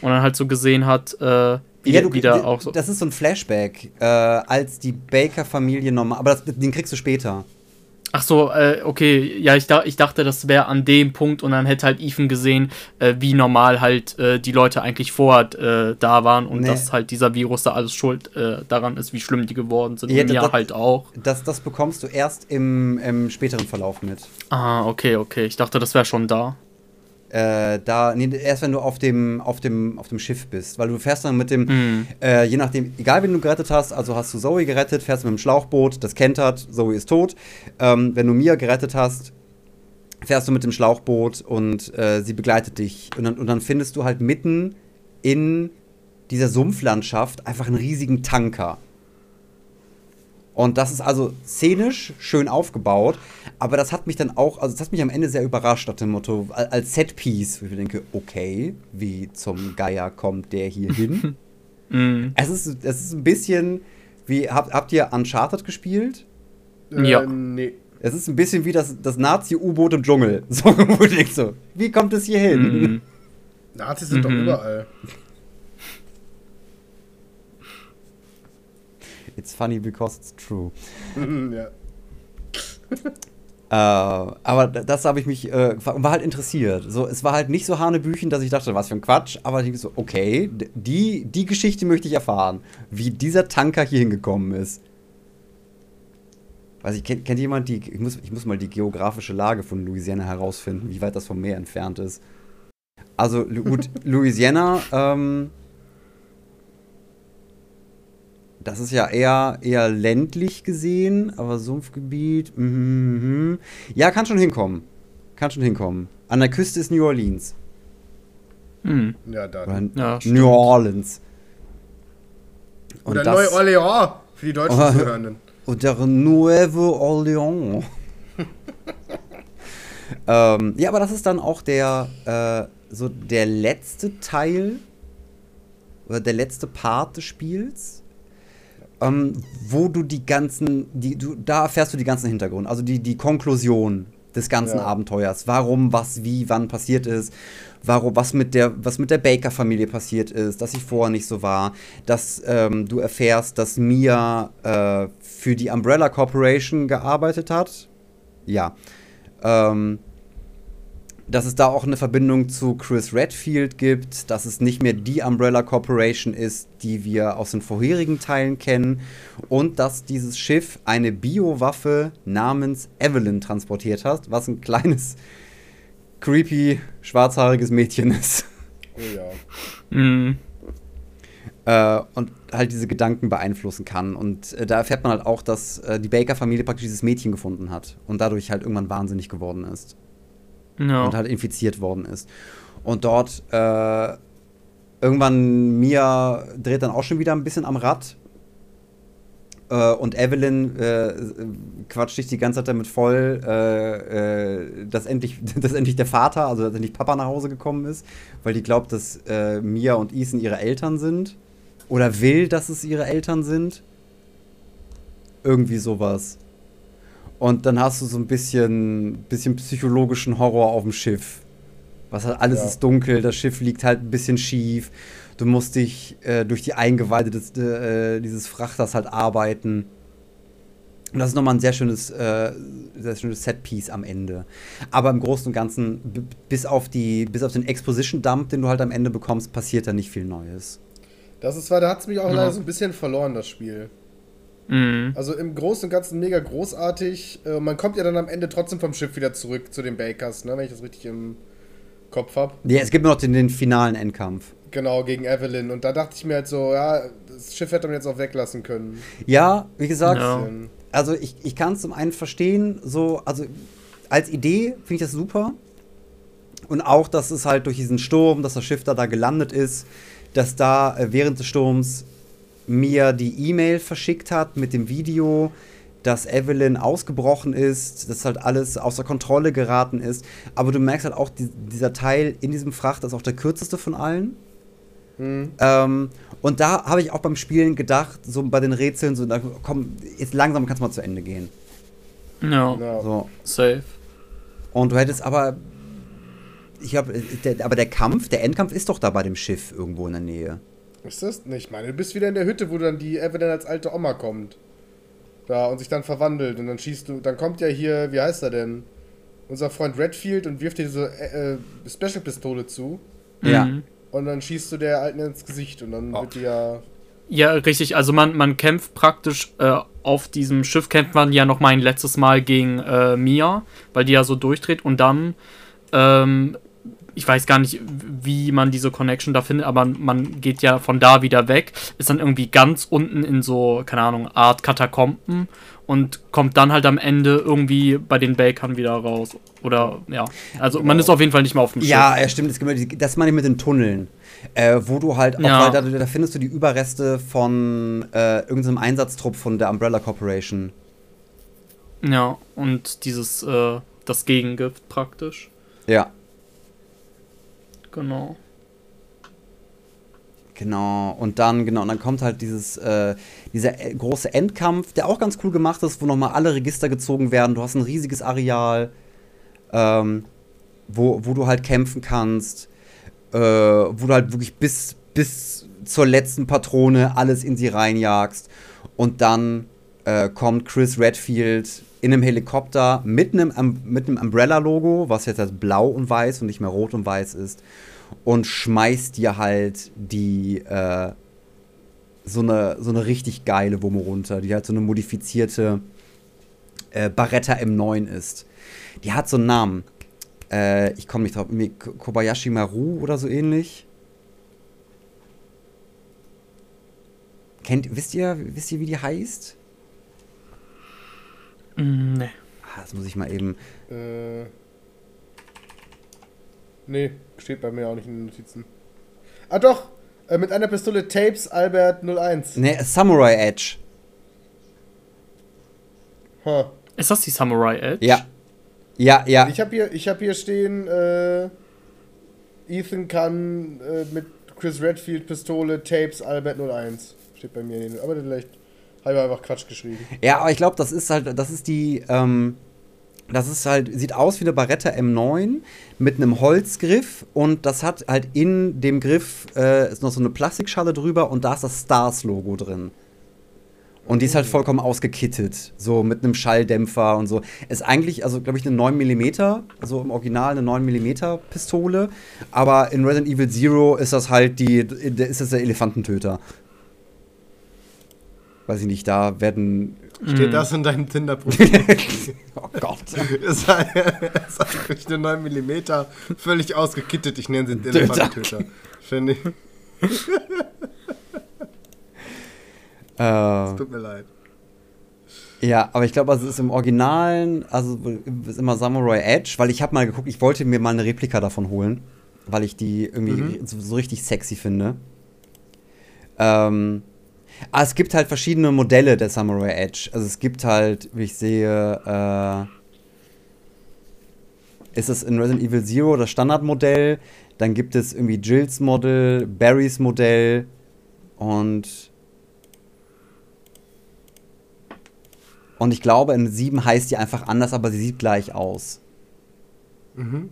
und dann halt so gesehen hat, äh, wie Ja, du, wieder auch so. Das ist so ein Flashback, äh, als die Baker-Familie normal. Aber das, den kriegst du später. Ach so, äh, okay, ja, ich, da, ich dachte, das wäre an dem Punkt und dann hätte halt Ethan gesehen, äh, wie normal halt äh, die Leute eigentlich vorher äh, da waren und Nee. dass halt dieser Virus da alles schuld äh, daran ist, wie schlimm die geworden sind. Ja, das- halt auch. Das, das bekommst du erst im, im späteren Verlauf mit. Ah, okay, okay. Ich dachte, das wäre schon da. Äh, da, nee, erst wenn du auf dem, auf dem, auf dem Schiff bist, weil du fährst dann mit dem, Hm. äh, je nachdem, egal wen du gerettet hast, also hast du Zoe gerettet, fährst mit dem Schlauchboot, das kentert, Zoe ist tot. Ähm, wenn du Mia gerettet hast, fährst du mit dem Schlauchboot und äh, sie begleitet dich. Und dann, und dann findest du halt mitten in dieser Sumpflandschaft einfach einen riesigen Tanker. Und das ist also szenisch schön aufgebaut, aber das hat mich dann auch, also das hat mich am Ende sehr überrascht nach dem Motto, al- als Setpiece, wo ich mir denke, okay, wie zum Geier kommt der hier hin? [LAUGHS] Mhm. es, ist, es ist ein bisschen wie, habt, habt ihr Uncharted gespielt? Ja. Äh, nee. Es ist ein bisschen wie das, das Nazi-U-Boot im Dschungel. [LAUGHS] So, wo du denkst so, wie kommt es hier hin? Mhm. Nazis sind doch Mhm. überall. It's funny because it's true. ja. Äh, aber das habe ich mich, äh, war halt interessiert. So, es war halt nicht so Hanebüchen, dass ich dachte, was für ein Quatsch, aber ich so, okay, die, die Geschichte möchte ich erfahren, wie dieser Tanker hier hingekommen ist. Weiß ich, kennt, kennt jemand die, ich muss, ich muss mal die geografische Lage von Louisiana herausfinden, wie weit das vom Meer entfernt ist. Also, gut, [LAUGHS] Louisiana, ähm, das ist ja eher, eher ländlich gesehen, aber Sumpfgebiet, mhm, mhm. ja, kann schon hinkommen. Kann schon hinkommen. An der Küste ist New Orleans. Mhm. Ja, dann. Oder Ja. New Orleans. Und Oder das- Neu-Orleans für die deutschen Oh. [LAUGHS] Zuhörenden. Oder Nuevo Orleans. [LAUGHS] ähm, ja, aber das ist dann auch der, äh, so der letzte Teil oder der letzte Part des Spiels, ähm, wo du die ganzen, die, du, da erfährst du die ganzen Hintergründe, also die, die Konklusion des ganzen Ja. Abenteuers. Warum, was, wie, wann passiert ist, warum, was mit der, was mit der Baker-Familie passiert ist, dass sie vorher nicht so war, dass ähm, du erfährst, dass Mia äh, für die Umbrella Corporation gearbeitet hat. Ja. Ähm, dass es da auch eine Verbindung zu Chris Redfield gibt, dass es nicht mehr die Umbrella Corporation ist, die wir aus den vorherigen Teilen kennen und dass dieses Schiff eine Biowaffe namens Evelyn transportiert hat, was ein kleines, creepy, schwarzhaariges Mädchen ist. Oh ja. Mhm. äh, und halt diese Gedanken beeinflussen kann. Und äh, da erfährt man halt auch, dass äh, die Baker-Familie praktisch dieses Mädchen gefunden hat und dadurch halt irgendwann wahnsinnig geworden ist Ja. und halt infiziert worden ist. Und dort äh, irgendwann Mia dreht dann auch schon wieder ein bisschen am Rad. Äh, und Evelyn äh, quatscht sich die ganze Zeit damit voll, äh, äh, dass, endlich, [LAUGHS] dass endlich der Vater, also dass endlich Papa nach Hause gekommen ist, weil die glaubt, dass Mia und Ethan ihre Eltern sind. Oder will, dass es ihre Eltern sind. Irgendwie sowas. Und dann hast du so ein bisschen, bisschen psychologischen Horror auf dem Schiff. Was halt alles Ja. ist dunkel, das Schiff liegt halt ein bisschen schief. Du musst dich äh, durch die Eingeweide des, äh, dieses Frachters halt arbeiten. Und das ist nochmal ein sehr schönes, äh, sehr schönes Setpiece am Ende. Aber im Großen und Ganzen, bis auf, die, bis auf den Exposition-Dump, den du halt am Ende bekommst, passiert da nicht viel Neues. Das ist zwar, da hat es mich auch Ja. leider so ein bisschen verloren, das Spiel. Mhm. Also im Großen und Ganzen mega großartig. Äh, man kommt ja dann am Ende trotzdem vom Schiff wieder zurück zu den Bakers, ne, wenn ich das richtig im Kopf habe. Ja, es gibt nur noch den, den finalen Endkampf. Genau, gegen Evelyn. Und da dachte ich mir halt so, ja, das Schiff hätte man jetzt auch weglassen können. Ja, wie gesagt. Bisschen- also ich, ich kann es zum einen verstehen, so, also als Idee finde ich das super. Und auch, dass es halt durch diesen Sturm, dass das Schiff da, da gelandet ist, dass da äh, während des Sturms mir die E-Mail verschickt hat mit dem Video, dass Evelyn ausgebrochen ist, dass halt alles außer Kontrolle geraten ist. Aber du merkst halt auch, die, dieser Teil in diesem Frachter ist auch der kürzeste von allen. Hm. Ähm, und da habe ich auch beim Spielen gedacht, so bei den Rätseln, so, komm, jetzt langsam kannst du mal zu Ende gehen. Ja. Ja. So. Safe. Und du hättest aber. Ich habe, der, aber der Kampf, der Endkampf ist doch da bei dem Schiff irgendwo in der Nähe. Ist das? Ne, ich meine, du bist wieder in der Hütte, wo dann die Evelyn als alte Oma kommt. Da und sich dann verwandelt. Und dann schießt du. Dann kommt ja hier, wie heißt er denn? Unser Freund Redfield und wirft dir diese äh, äh, Special-Pistole zu. Ja. Mhm. Und dann schießt du der Alten ins Gesicht. Und dann Oh. wird die ja. Ja, richtig. Also man, man kämpft praktisch äh, auf diesem Schiff, kämpft man ja noch mal ein letztes Mal gegen äh, Mia, weil die ja so durchdreht und dann, ähm, ich weiß gar nicht, wie man diese Connection da findet, aber man geht ja von da wieder weg, ist dann irgendwie ganz unten in so, keine Ahnung, Art Katakomben und kommt dann halt am Ende irgendwie bei den Bakern wieder raus. Oder, ja. Also man ist auf jeden Fall nicht mehr auf dem Ja, ja, stimmt. Das, meine ich mit den Tunneln. Äh, wo du halt auch, Ja. weil da, da findest du die Überreste von äh, irgendeinem Einsatztrupp von der Umbrella Corporation. Schiff. Ja, und dieses, äh, das Gegengift praktisch. Ja. Genau. Genau, und dann, genau, und dann kommt halt dieses, äh, dieser äh, große Endkampf, der auch ganz cool gemacht ist, wo nochmal alle Register gezogen werden. Du hast ein riesiges Areal, ähm, wo, wo du halt kämpfen kannst, äh, wo du halt wirklich bis, bis zur letzten Patrone alles in sie reinjagst. Und dann äh, kommt Chris Redfield in einem Helikopter mit einem, mit einem Umbrella-Logo, was jetzt halt blau und weiß und nicht mehr rot und weiß ist und schmeißt dir halt die äh, so eine so eine richtig geile Wumme runter, die halt so eine modifizierte äh, Barretta M9 ist. Die hat so einen Namen. Äh, ich komme nicht drauf. Kobayashi Maru oder so ähnlich. Kennt, wisst ihr, wisst ihr, wie die heißt? Mm, Nee. Ah, das muss ich mal eben. Äh. Nee, steht bei mir auch nicht in den Notizen. Ah doch! Äh, mit einer Pistole Tapes Albert 01. Ne, Samurai Edge. Huh. Ist das die Samurai Edge? Ja. Ja, ja. Ich habe hier, ich hab hier stehen, äh, Ethan kann äh, mit Chris Redfield Pistole Tapes Albert 01. Steht bei mir. in den- Aber vielleicht habe ich einfach Quatsch geschrieben. Ja, aber ich glaube, das ist halt, das ist die, ähm, das ist halt, sieht aus wie eine Barretta M9 mit einem Holzgriff und das hat halt in dem Griff äh, ist noch so eine Plastikschale drüber und da ist das Stars-Logo drin. Und die ist halt vollkommen ausgekittet, so mit einem Schalldämpfer und so. Ist eigentlich, also glaube ich, eine 9 mm, also im Original eine 9 mm Pistole. Aber in Resident Evil Zero ist das halt die, ist das der Elefantentöter. Weiß ich nicht, da werden. Steht das in deinem Tinder-Profil? [LAUGHS] oh Gott. ist halt- ist eigentlich eine 9 mm, völlig ausgekittet. Ich nenne sie [LAUGHS] den Elefantentöter. Finde ich. [LAUGHS] Äh, Tut mir leid. Ja, aber ich glaube, also es ist im Originalen, also ist immer Samurai Edge, weil ich habe mal geguckt, ich wollte mir mal eine Replika davon holen, weil ich die irgendwie so, so richtig sexy finde. Ähm, aber es gibt halt verschiedene Modelle der Samurai Edge. Also es gibt halt, wie ich sehe, äh, ist es in Resident Evil Zero das Standardmodell, dann gibt es irgendwie Jills Modell, Barrys Modell und Und ich glaube, in 7 heißt die einfach anders, aber sie sieht gleich aus. Mhm.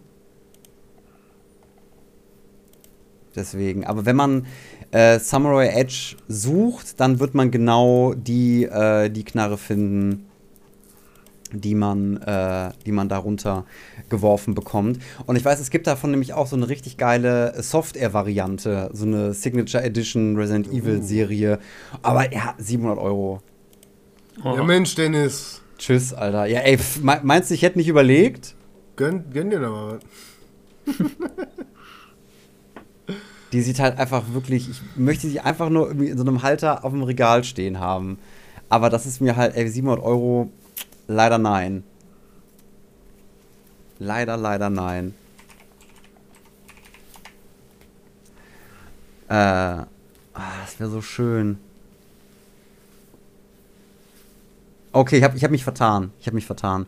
Deswegen. Aber wenn man äh, Samurai Edge sucht, dann wird man genau die, äh, die Knarre finden, die man, äh, die man darunter geworfen bekommt. Und ich weiß, es gibt davon nämlich auch so eine richtig geile Software-Variante, so eine Signature Edition Resident Evil Serie. Aber ja, 700 Euro. Oh. Ja, Mensch, Dennis. Tschüss, Alter. Ja, ey, meinst du, ich hätte nicht überlegt? Gönn, gönn dir doch mal was. [LAUGHS] Die sieht halt einfach wirklich, ich möchte sie einfach nur in so einem Halter auf dem Regal stehen haben. Aber das ist mir halt, ey, 700 Euro, leider nein. Leider, leider nein. Äh, ah, das wäre so schön. Okay, ich habe ich hab mich vertan. Ich habe mich vertan.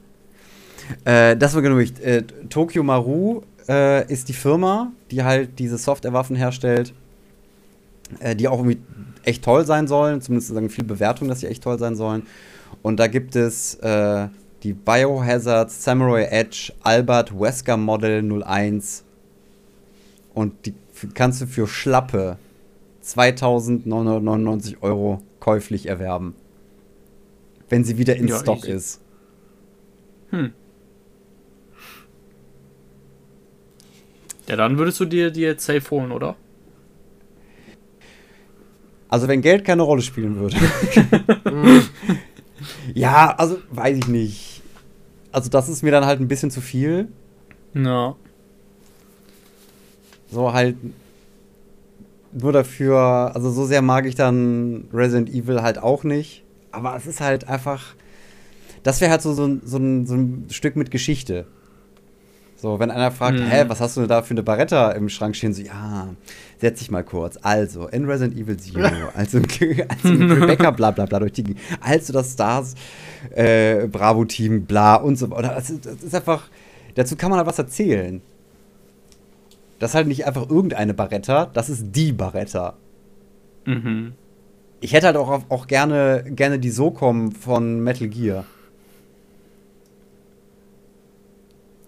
Äh, das war genug. Äh, Tokyo Maru äh, ist die Firma, die halt diese Softwarewaffen herstellt, äh, die auch irgendwie echt toll sein sollen. Zumindest sagen viel Bewertung, dass sie echt toll sein sollen. Und da gibt es äh, die Biohazard Samurai Edge Albert Wesker Model 01. Und die kannst du für schlappe 2999 Euro käuflich erwerben. Wenn sie wieder in Ja, Stock easy. ist. Hm. Ja, dann würdest du dir die jetzt safe holen, oder? Also wenn Geld keine Rolle spielen würde. [LAUGHS] ja, also weiß ich nicht. Also das ist mir dann halt ein bisschen zu viel. Ja. So halt nur dafür, also so sehr mag ich dann Resident Evil halt auch nicht. Aber es ist halt einfach, das wäre halt so, so, ein- so, ein, so ein Stück mit Geschichte. So, wenn einer fragt, Mhm. hä, was hast du denn da für eine Barretta im Schrank stehen? So, ja, setz dich mal kurz. Also, in Resident Evil Zero, [LAUGHS] also, also mit Rebecca, bla bla bla, durch die, als du das Stars äh, Bravo-Team, bla und so weiter. Das, ist- das ist einfach, dazu kann man halt was erzählen. Das ist halt nicht einfach irgendeine Barretta, das ist die Barretta. Mhm. Ich hätte halt auch, auch gerne, gerne die SOCOM von Metal Gear.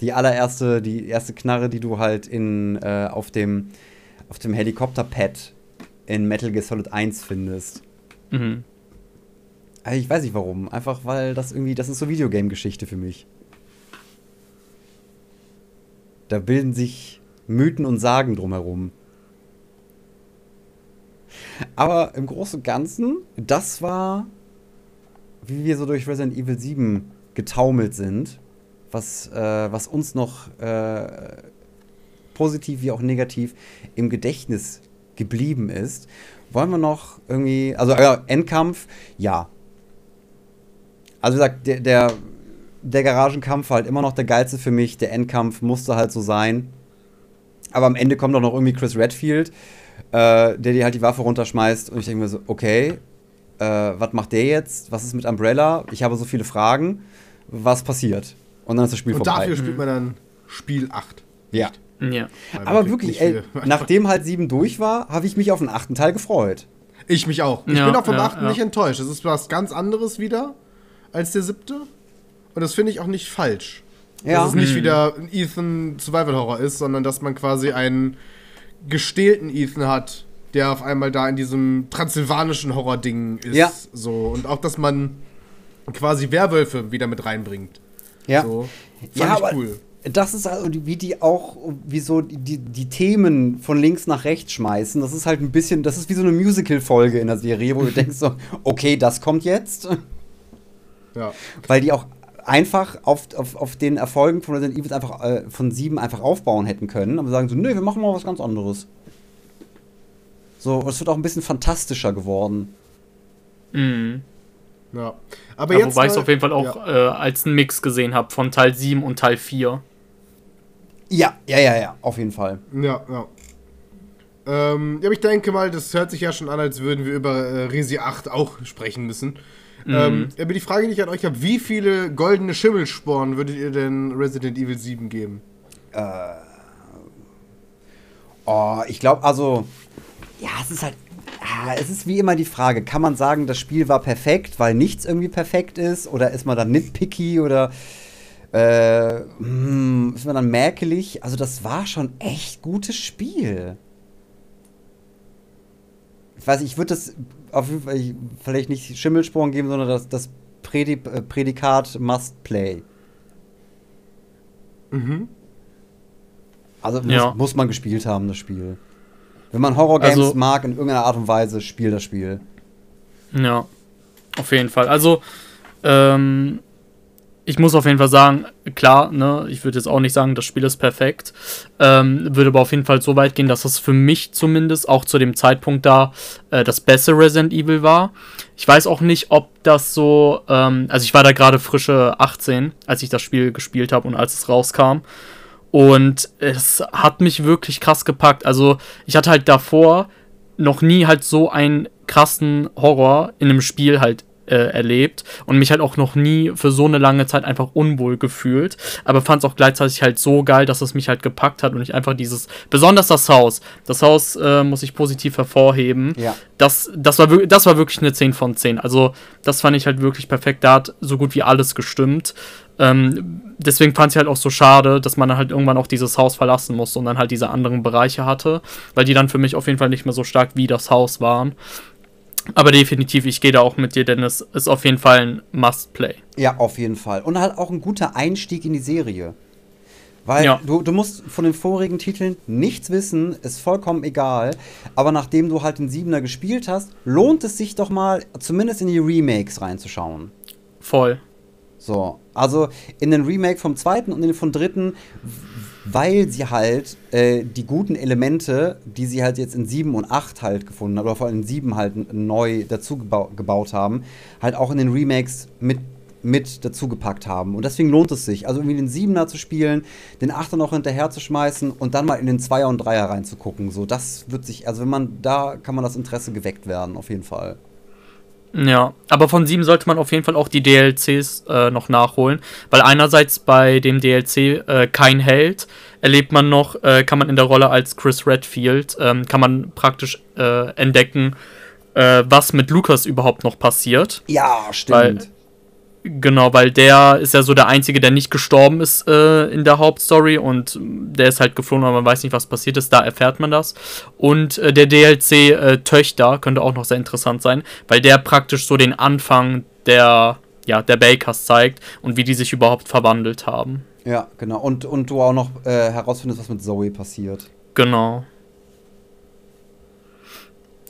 Die allererste, die erste Knarre, die du halt in, äh, auf dem, auf dem Helikopterpad in Metal Gear Solid 1 findest. Mhm. Aber Ich weiß nicht warum. Einfach weil das irgendwie, das ist so Videogame-Geschichte für mich. Da bilden sich Mythen und Sagen drumherum. Aber im Großen und Ganzen, das war, wie wir so durch Resident Evil 7 getaumelt sind, was, äh, was uns noch äh, positiv wie auch negativ im Gedächtnis geblieben ist. Wollen wir noch irgendwie, also äh, Endkampf, ja. Also wie gesagt, der, der, der Garagenkampf war halt immer noch der geilste für mich. Der Endkampf musste halt so sein. Aber am Ende kommt doch noch irgendwie Chris Redfield, äh, der dir halt die Waffe runterschmeißt. Und ich denke mir so, okay, äh, was macht der jetzt? Was ist mit Umbrella? Ich habe so viele Fragen. Was passiert? Und dann ist das Spiel Und vorbei. dafür spielt man dann Spiel 8. ja. Ja. Aber wirklich, ey, nachdem halt sieben durch war, habe ich mich auf den achten Teil gefreut. Ich mich auch. Ich Ja, bin auch vom ja, 8. ja. nicht enttäuscht. Es ist was ganz anderes wieder als der siebte. Und das finde ich auch nicht falsch. Ja. Dass es nicht Mhm. wieder ein Ethan Survival Horror ist, sondern dass man quasi einen gestählten Ethan hat, der auf einmal da in diesem transsilvanischen Horror-Ding ist. Ja. So. Und auch, dass man quasi Werwölfe wieder mit reinbringt. Ja. So. Fand Ja, ich aber cool. das ist also, wie die auch, wie so die, die Themen von links nach rechts schmeißen. Das ist halt ein bisschen, das ist wie so eine Musical-Folge in der Serie, wo du [LAUGHS] denkst so, okay, das kommt jetzt. Ja. Weil die auch einfach auf, auf, auf den Erfolgen von Resident Evil einfach äh, von sieben einfach aufbauen hätten können. Aber sagen so, nö, wir machen mal was ganz anderes. So, es wird auch ein bisschen fantastischer geworden. Mhm. Ja. Aber Ja, jetzt. wobei ich es auf jeden Fall auch Ja. äh, als einen Mix gesehen habe von Teil 7 und Teil 4. Ja, ja, ja, ja, auf jeden Fall. Ja, ja. Ähm, ja, aber ich denke mal, das hört sich ja schon an, als würden wir über äh, Resi 8 auch sprechen müssen. Ähm, aber die Frage, die ich an euch habe, wie viele goldene Schimmelsporen würdet ihr denn Resident Evil 7 geben? Oh, ich glaube, also, ja, es ist halt, ah, es ist wie immer die Frage, kann man sagen, das Spiel war perfekt, weil nichts irgendwie perfekt ist? Oder ist man dann nitpicky oder äh, hm, ist man dann mäkelig? Also, das war schon echt gutes Spiel. Ich weiß, nicht, ich würde das auf jeden Fall ich, vielleicht nicht Schimmelsporen geben, sondern das, das Prädi äh, Prädikat Must Play. Mhm. Also muss, Ja. muss man gespielt haben, das Spiel. Wenn man Horror-Games Also- mag, in irgendeiner Art und Weise, spiel das Spiel. Ja, auf jeden Fall. Also, ähm, ich muss auf jeden Fall sagen, klar, ne, ich würde jetzt auch nicht sagen, das Spiel ist perfekt. Ähm, würde aber auf jeden Fall so weit gehen, dass das für mich zumindest auch zu dem Zeitpunkt da äh, das beste Resident Evil war. Ich weiß auch nicht, ob das so, ähm, also ich war da gerade frische 18, als ich das Spiel gespielt habe und als es rauskam. Und es hat mich wirklich krass gepackt. Also ich hatte halt davor noch nie halt so einen krassen Horror in einem Spiel halt äh, erlebt und mich halt auch noch nie für so eine lange Zeit einfach unwohl gefühlt, aber fand es auch gleichzeitig halt so geil, dass es mich halt gepackt hat und ich einfach dieses, besonders das Haus, das Haus äh, muss ich positiv hervorheben, Ja. das, das, war, das war wirklich eine 10 von 10, also das fand ich halt wirklich perfekt, da hat so gut wie alles gestimmt, ähm, deswegen fand ich halt auch so schade, dass man dann halt irgendwann auch dieses Haus verlassen musste und dann halt diese anderen Bereiche hatte, weil die dann für mich auf jeden Fall nicht mehr so stark wie das Haus waren. Aber definitiv, ich gehe da auch mit dir, denn es ist auf jeden Fall ein Must-Play. Ja, auf jeden Fall. Und halt auch ein guter Einstieg in die Serie. Weil Ja. du, du musst von den vorigen Titeln nichts wissen, ist vollkommen egal. Aber nachdem du halt den Siebener gespielt hast, lohnt es sich doch mal, zumindest in die Remakes reinzuschauen. Voll. So, also in den Remake vom zweiten und in den vom dritten, weil sie halt äh, die guten Elemente, die sie halt jetzt in 7 und 8 halt gefunden haben, oder vor allem in 7 halt neu dazu gebau gebaut haben, halt auch in den Remakes mit, mit dazu gepackt haben. Und deswegen lohnt es sich, also irgendwie den 7er zu spielen, den 8er noch hinterher zu schmeißen und dann mal in den 2er und 3er reinzugucken. So, das wird sich, also wenn man, da kann man das Interesse geweckt werden, auf jeden Fall. Ja, aber von 7 sollte man auf jeden Fall auch die DLCs äh, noch nachholen, weil einerseits bei dem DLC äh, kein Held erlebt man noch, äh, kann man in der Rolle als Chris Redfield, ähm, kann man praktisch äh, entdecken, äh, was mit Lucas überhaupt noch passiert. Ja, Weil- stimmt. Genau, weil der ist ja so der Einzige, der nicht gestorben ist äh, in der Hauptstory und der ist halt geflohen, aber man weiß nicht, was passiert ist. Da erfährt man das. Und äh, der DLC äh, Töchter könnte auch noch sehr interessant sein, weil der praktisch so den Anfang der, ja, der Bakers zeigt und wie die sich überhaupt verwandelt haben. Ja, genau. Und, und du auch noch äh, herausfindest, was mit Zoe passiert. Genau.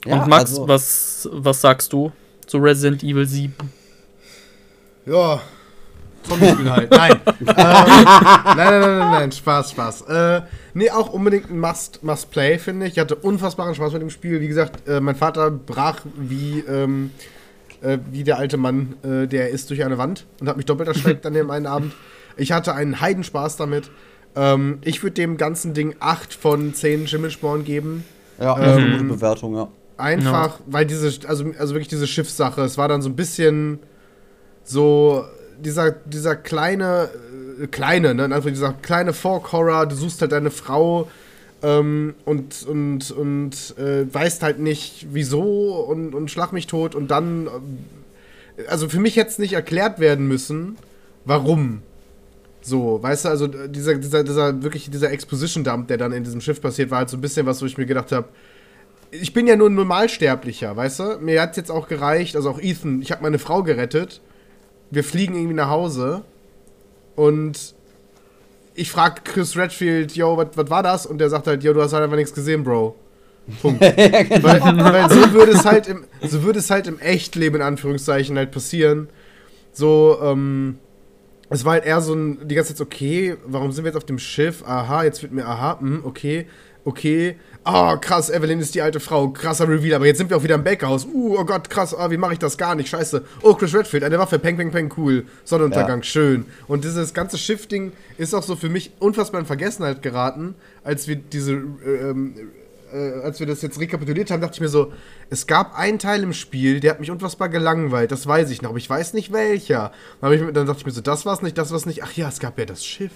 Ja, und Max, also- was, was sagst du zu Resident Evil 7? Ja. Zombie-Spiel halt. Nein. [LAUGHS] ähm, nein, nein, nein, nein, nein. Spaß, Spaß. Äh, nee, auch unbedingt ein Must, Must Play, finde ich. Ich hatte unfassbaren Spaß mit dem Spiel. Wie gesagt, äh, mein Vater brach wie, ähm, äh, wie der alte Mann, äh, der ist durch eine Wand und hat mich doppelt erschreckt an dem einen Abend. Ich hatte einen Heidenspaß damit. Ähm, ich würde dem ganzen Ding 8 von 10 Schimmelsporen geben. Ja, ist eine Ähm, gute Bewertung, ja. Einfach, weil diese, also, also wirklich diese Schiffssache, es war dann so ein bisschen so dieser, dieser kleine, äh, kleine, ne, Anführungszeichen, dieser kleine Folk-Horror, du suchst halt deine Frau ähm, und, und, und äh, weißt halt nicht, wieso und, und schlag mich tot und dann, äh, also für mich hätte es nicht erklärt werden müssen, warum. So, weißt du, also äh, dieser, dieser, dieser, wirklich dieser Exposition-Dump, der dann in diesem Schiff passiert, war halt so ein bisschen was, wo ich mir gedacht habe, ich bin ja nur ein Normalsterblicher, weißt du? Mir hat jetzt auch gereicht, also auch Ethan, ich habe meine Frau gerettet. Wir fliegen irgendwie nach Hause und ich frage Chris Redfield, yo, was war das? Und der sagt halt, yo, du hast halt einfach nichts gesehen, Bro. Punkt. [LAUGHS] weil, weil so würde es halt im, so würde es halt im Echtleben in Anführungszeichen halt passieren. So, ähm, es war halt eher so ein, die ganze Zeit okay, warum sind wir jetzt auf dem Schiff? Aha, jetzt wird mir, aha, hm, okay, okay. Ah, krass, Evelyn ist die alte Frau, krasser Reveal, aber jetzt sind wir auch wieder im Backhaus. Uh, oh Gott, krass, ah, wie mache ich das gar nicht, scheiße. Oh, Chris Redfield, eine Waffe, peng, peng, peng, cool. Sonnenuntergang, Ja. schön. Und dieses ganze Shifting ist auch so für mich unfassbar in Vergessenheit geraten, als wir diese, äh, ähm, äh, als wir das jetzt rekapituliert haben, dachte ich mir so, es gab einen Teil im Spiel, der hat mich unfassbar gelangweilt, das weiß ich noch, aber ich weiß nicht welcher. Dann, ich, dann dachte ich mir so, das war's nicht, das war's nicht. Ach ja, es gab ja das Schiff.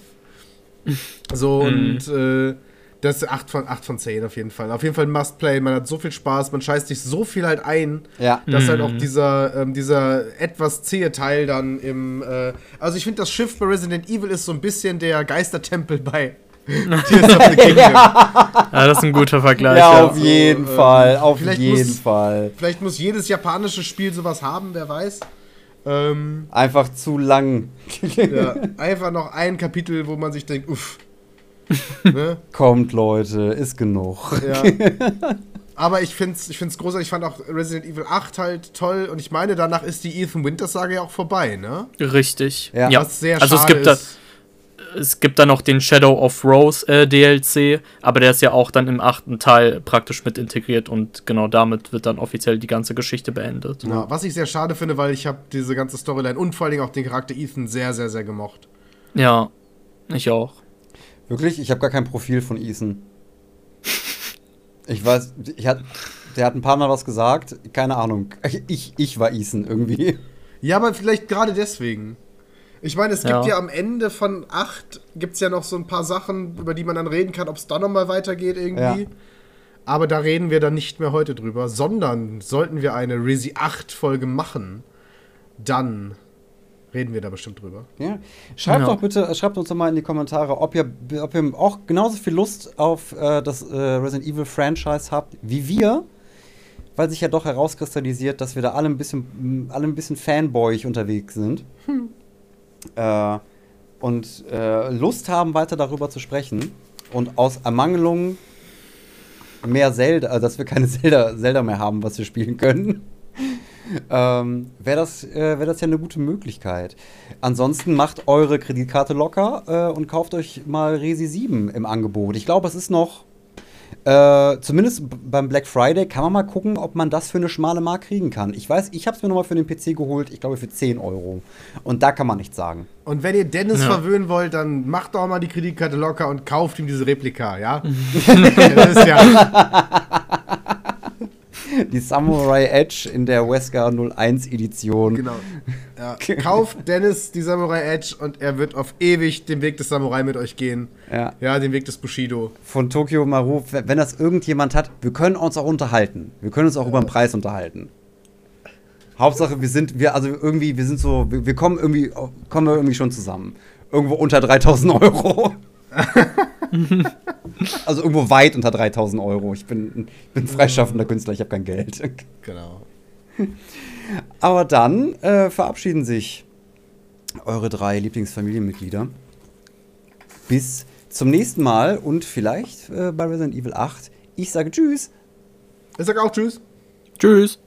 So, und äh, das ist 8 von, 8 von 10 auf jeden Fall. Auf jeden Fall ein Must-Play, man hat so viel Spaß, man scheißt sich so viel halt ein, Ja. dass halt auch dieser, ähm, dieser etwas zähe Teil dann im. Äh, also ich finde, das Schiff bei Resident Evil ist so ein bisschen der Geistertempel bei [LAUGHS] Tears of the Kingdom. Ja, das ist ein guter Vergleich. Ja, Ja, auf jeden ähm, Fall, auf vielleicht jeden muss- Fall. Vielleicht muss jedes japanische Spiel sowas haben, wer weiß. Ähm, Einfach zu lang. ja, [LAUGHS] einfach noch ein Kapitel, wo man sich denkt, uff. Ne? [LAUGHS] Kommt, Leute, ist genug. Ja. Aber ich finde es ich find's großartig. Ich fand auch Resident Evil 8 halt toll. Und ich meine, danach ist die Ethan Winters-Sage ja auch vorbei, ne? Richtig. Ja. Ja. Was sehr also es schade gibt, da, ist. es gibt da noch den Shadow of Rose äh, DLC, aber der ist ja auch dann im achten Teil praktisch mit integriert und genau damit wird dann offiziell die ganze Geschichte beendet. Ja, was ich sehr schade finde, weil ich habe diese ganze Storyline und vor allen Dingen auch den Charakter Ethan sehr, sehr, sehr gemocht. Ja, ich auch. Wirklich? Ich habe gar kein Profil von Ethan. Ich weiß, ich hat, der hat ein paar Mal was gesagt. Keine Ahnung. Ich, ich war Ethan irgendwie. Ja, aber vielleicht gerade deswegen. Ich meine, es gibt Ja. ja, am Ende von 8 gibt es ja noch so ein paar Sachen, über die man dann reden kann, ob es da nochmal weitergeht irgendwie. Ja. Aber da reden wir dann nicht mehr heute drüber, sondern sollten wir eine Resi 8 Folge machen, dann reden wir da bestimmt drüber. Ja. Schreibt Ja. doch bitte, schreibt uns doch mal in die Kommentare, ob ihr, ob ihr auch genauso viel Lust auf äh, das äh, Resident Evil Franchise habt wie wir. Weil sich ja doch herauskristallisiert, dass wir da alle ein bisschen, alle ein bisschen fanboyig unterwegs sind. Äh, und äh, Lust haben, weiter darüber zu sprechen. Und aus Ermangelung mehr Zelda, also dass wir keine [LAUGHS] Zelda, Zelda mehr haben, was wir spielen können, ähm, wäre das, äh, wär das ja eine gute Möglichkeit. Ansonsten macht eure Kreditkarte locker äh, und kauft euch mal Resi 7 im Angebot. Ich glaube, es ist noch, äh, zumindest beim Black Friday kann man mal gucken, ob man das für eine schmale Mark kriegen kann. Ich weiß, ich habe es mir nochmal für den PC geholt, ich glaube für 10 Euro. Und da kann man nichts sagen. Und wenn ihr Dennis Ja. verwöhnen wollt, dann macht doch mal die Kreditkarte locker und kauft ihm diese Replika, ja? [LAUGHS] das ist ja Die Samurai Edge in der Wesker 01 Edition. genau. Ja. [LAUGHS] Kauft Dennis die Samurai Edge und er wird auf ewig den Weg des Samurai mit euch gehen. Ja. Ja, den Weg des Bushido. Von Tokyo Maru, wenn das irgendjemand hat, wir können uns auch unterhalten. Wir können uns auch über den Preis unterhalten. Hauptsache, wir sind, wir, also irgendwie, wir sind so, wir, wir kommen irgendwie, kommen wir irgendwie schon zusammen. Irgendwo unter 3000 Euro. [LAUGHS] also irgendwo weit unter 3000 Euro. Ich bin, ich bin freischaffender Künstler, ich habe kein Geld. Genau. [LAUGHS] Aber dann äh, verabschieden sich eure drei Lieblingsfamilienmitglieder. Bis zum nächsten Mal und vielleicht äh, bei Resident Evil 8. Ich sage Tschüss. Ich sag auch Tschüss. Tschüss.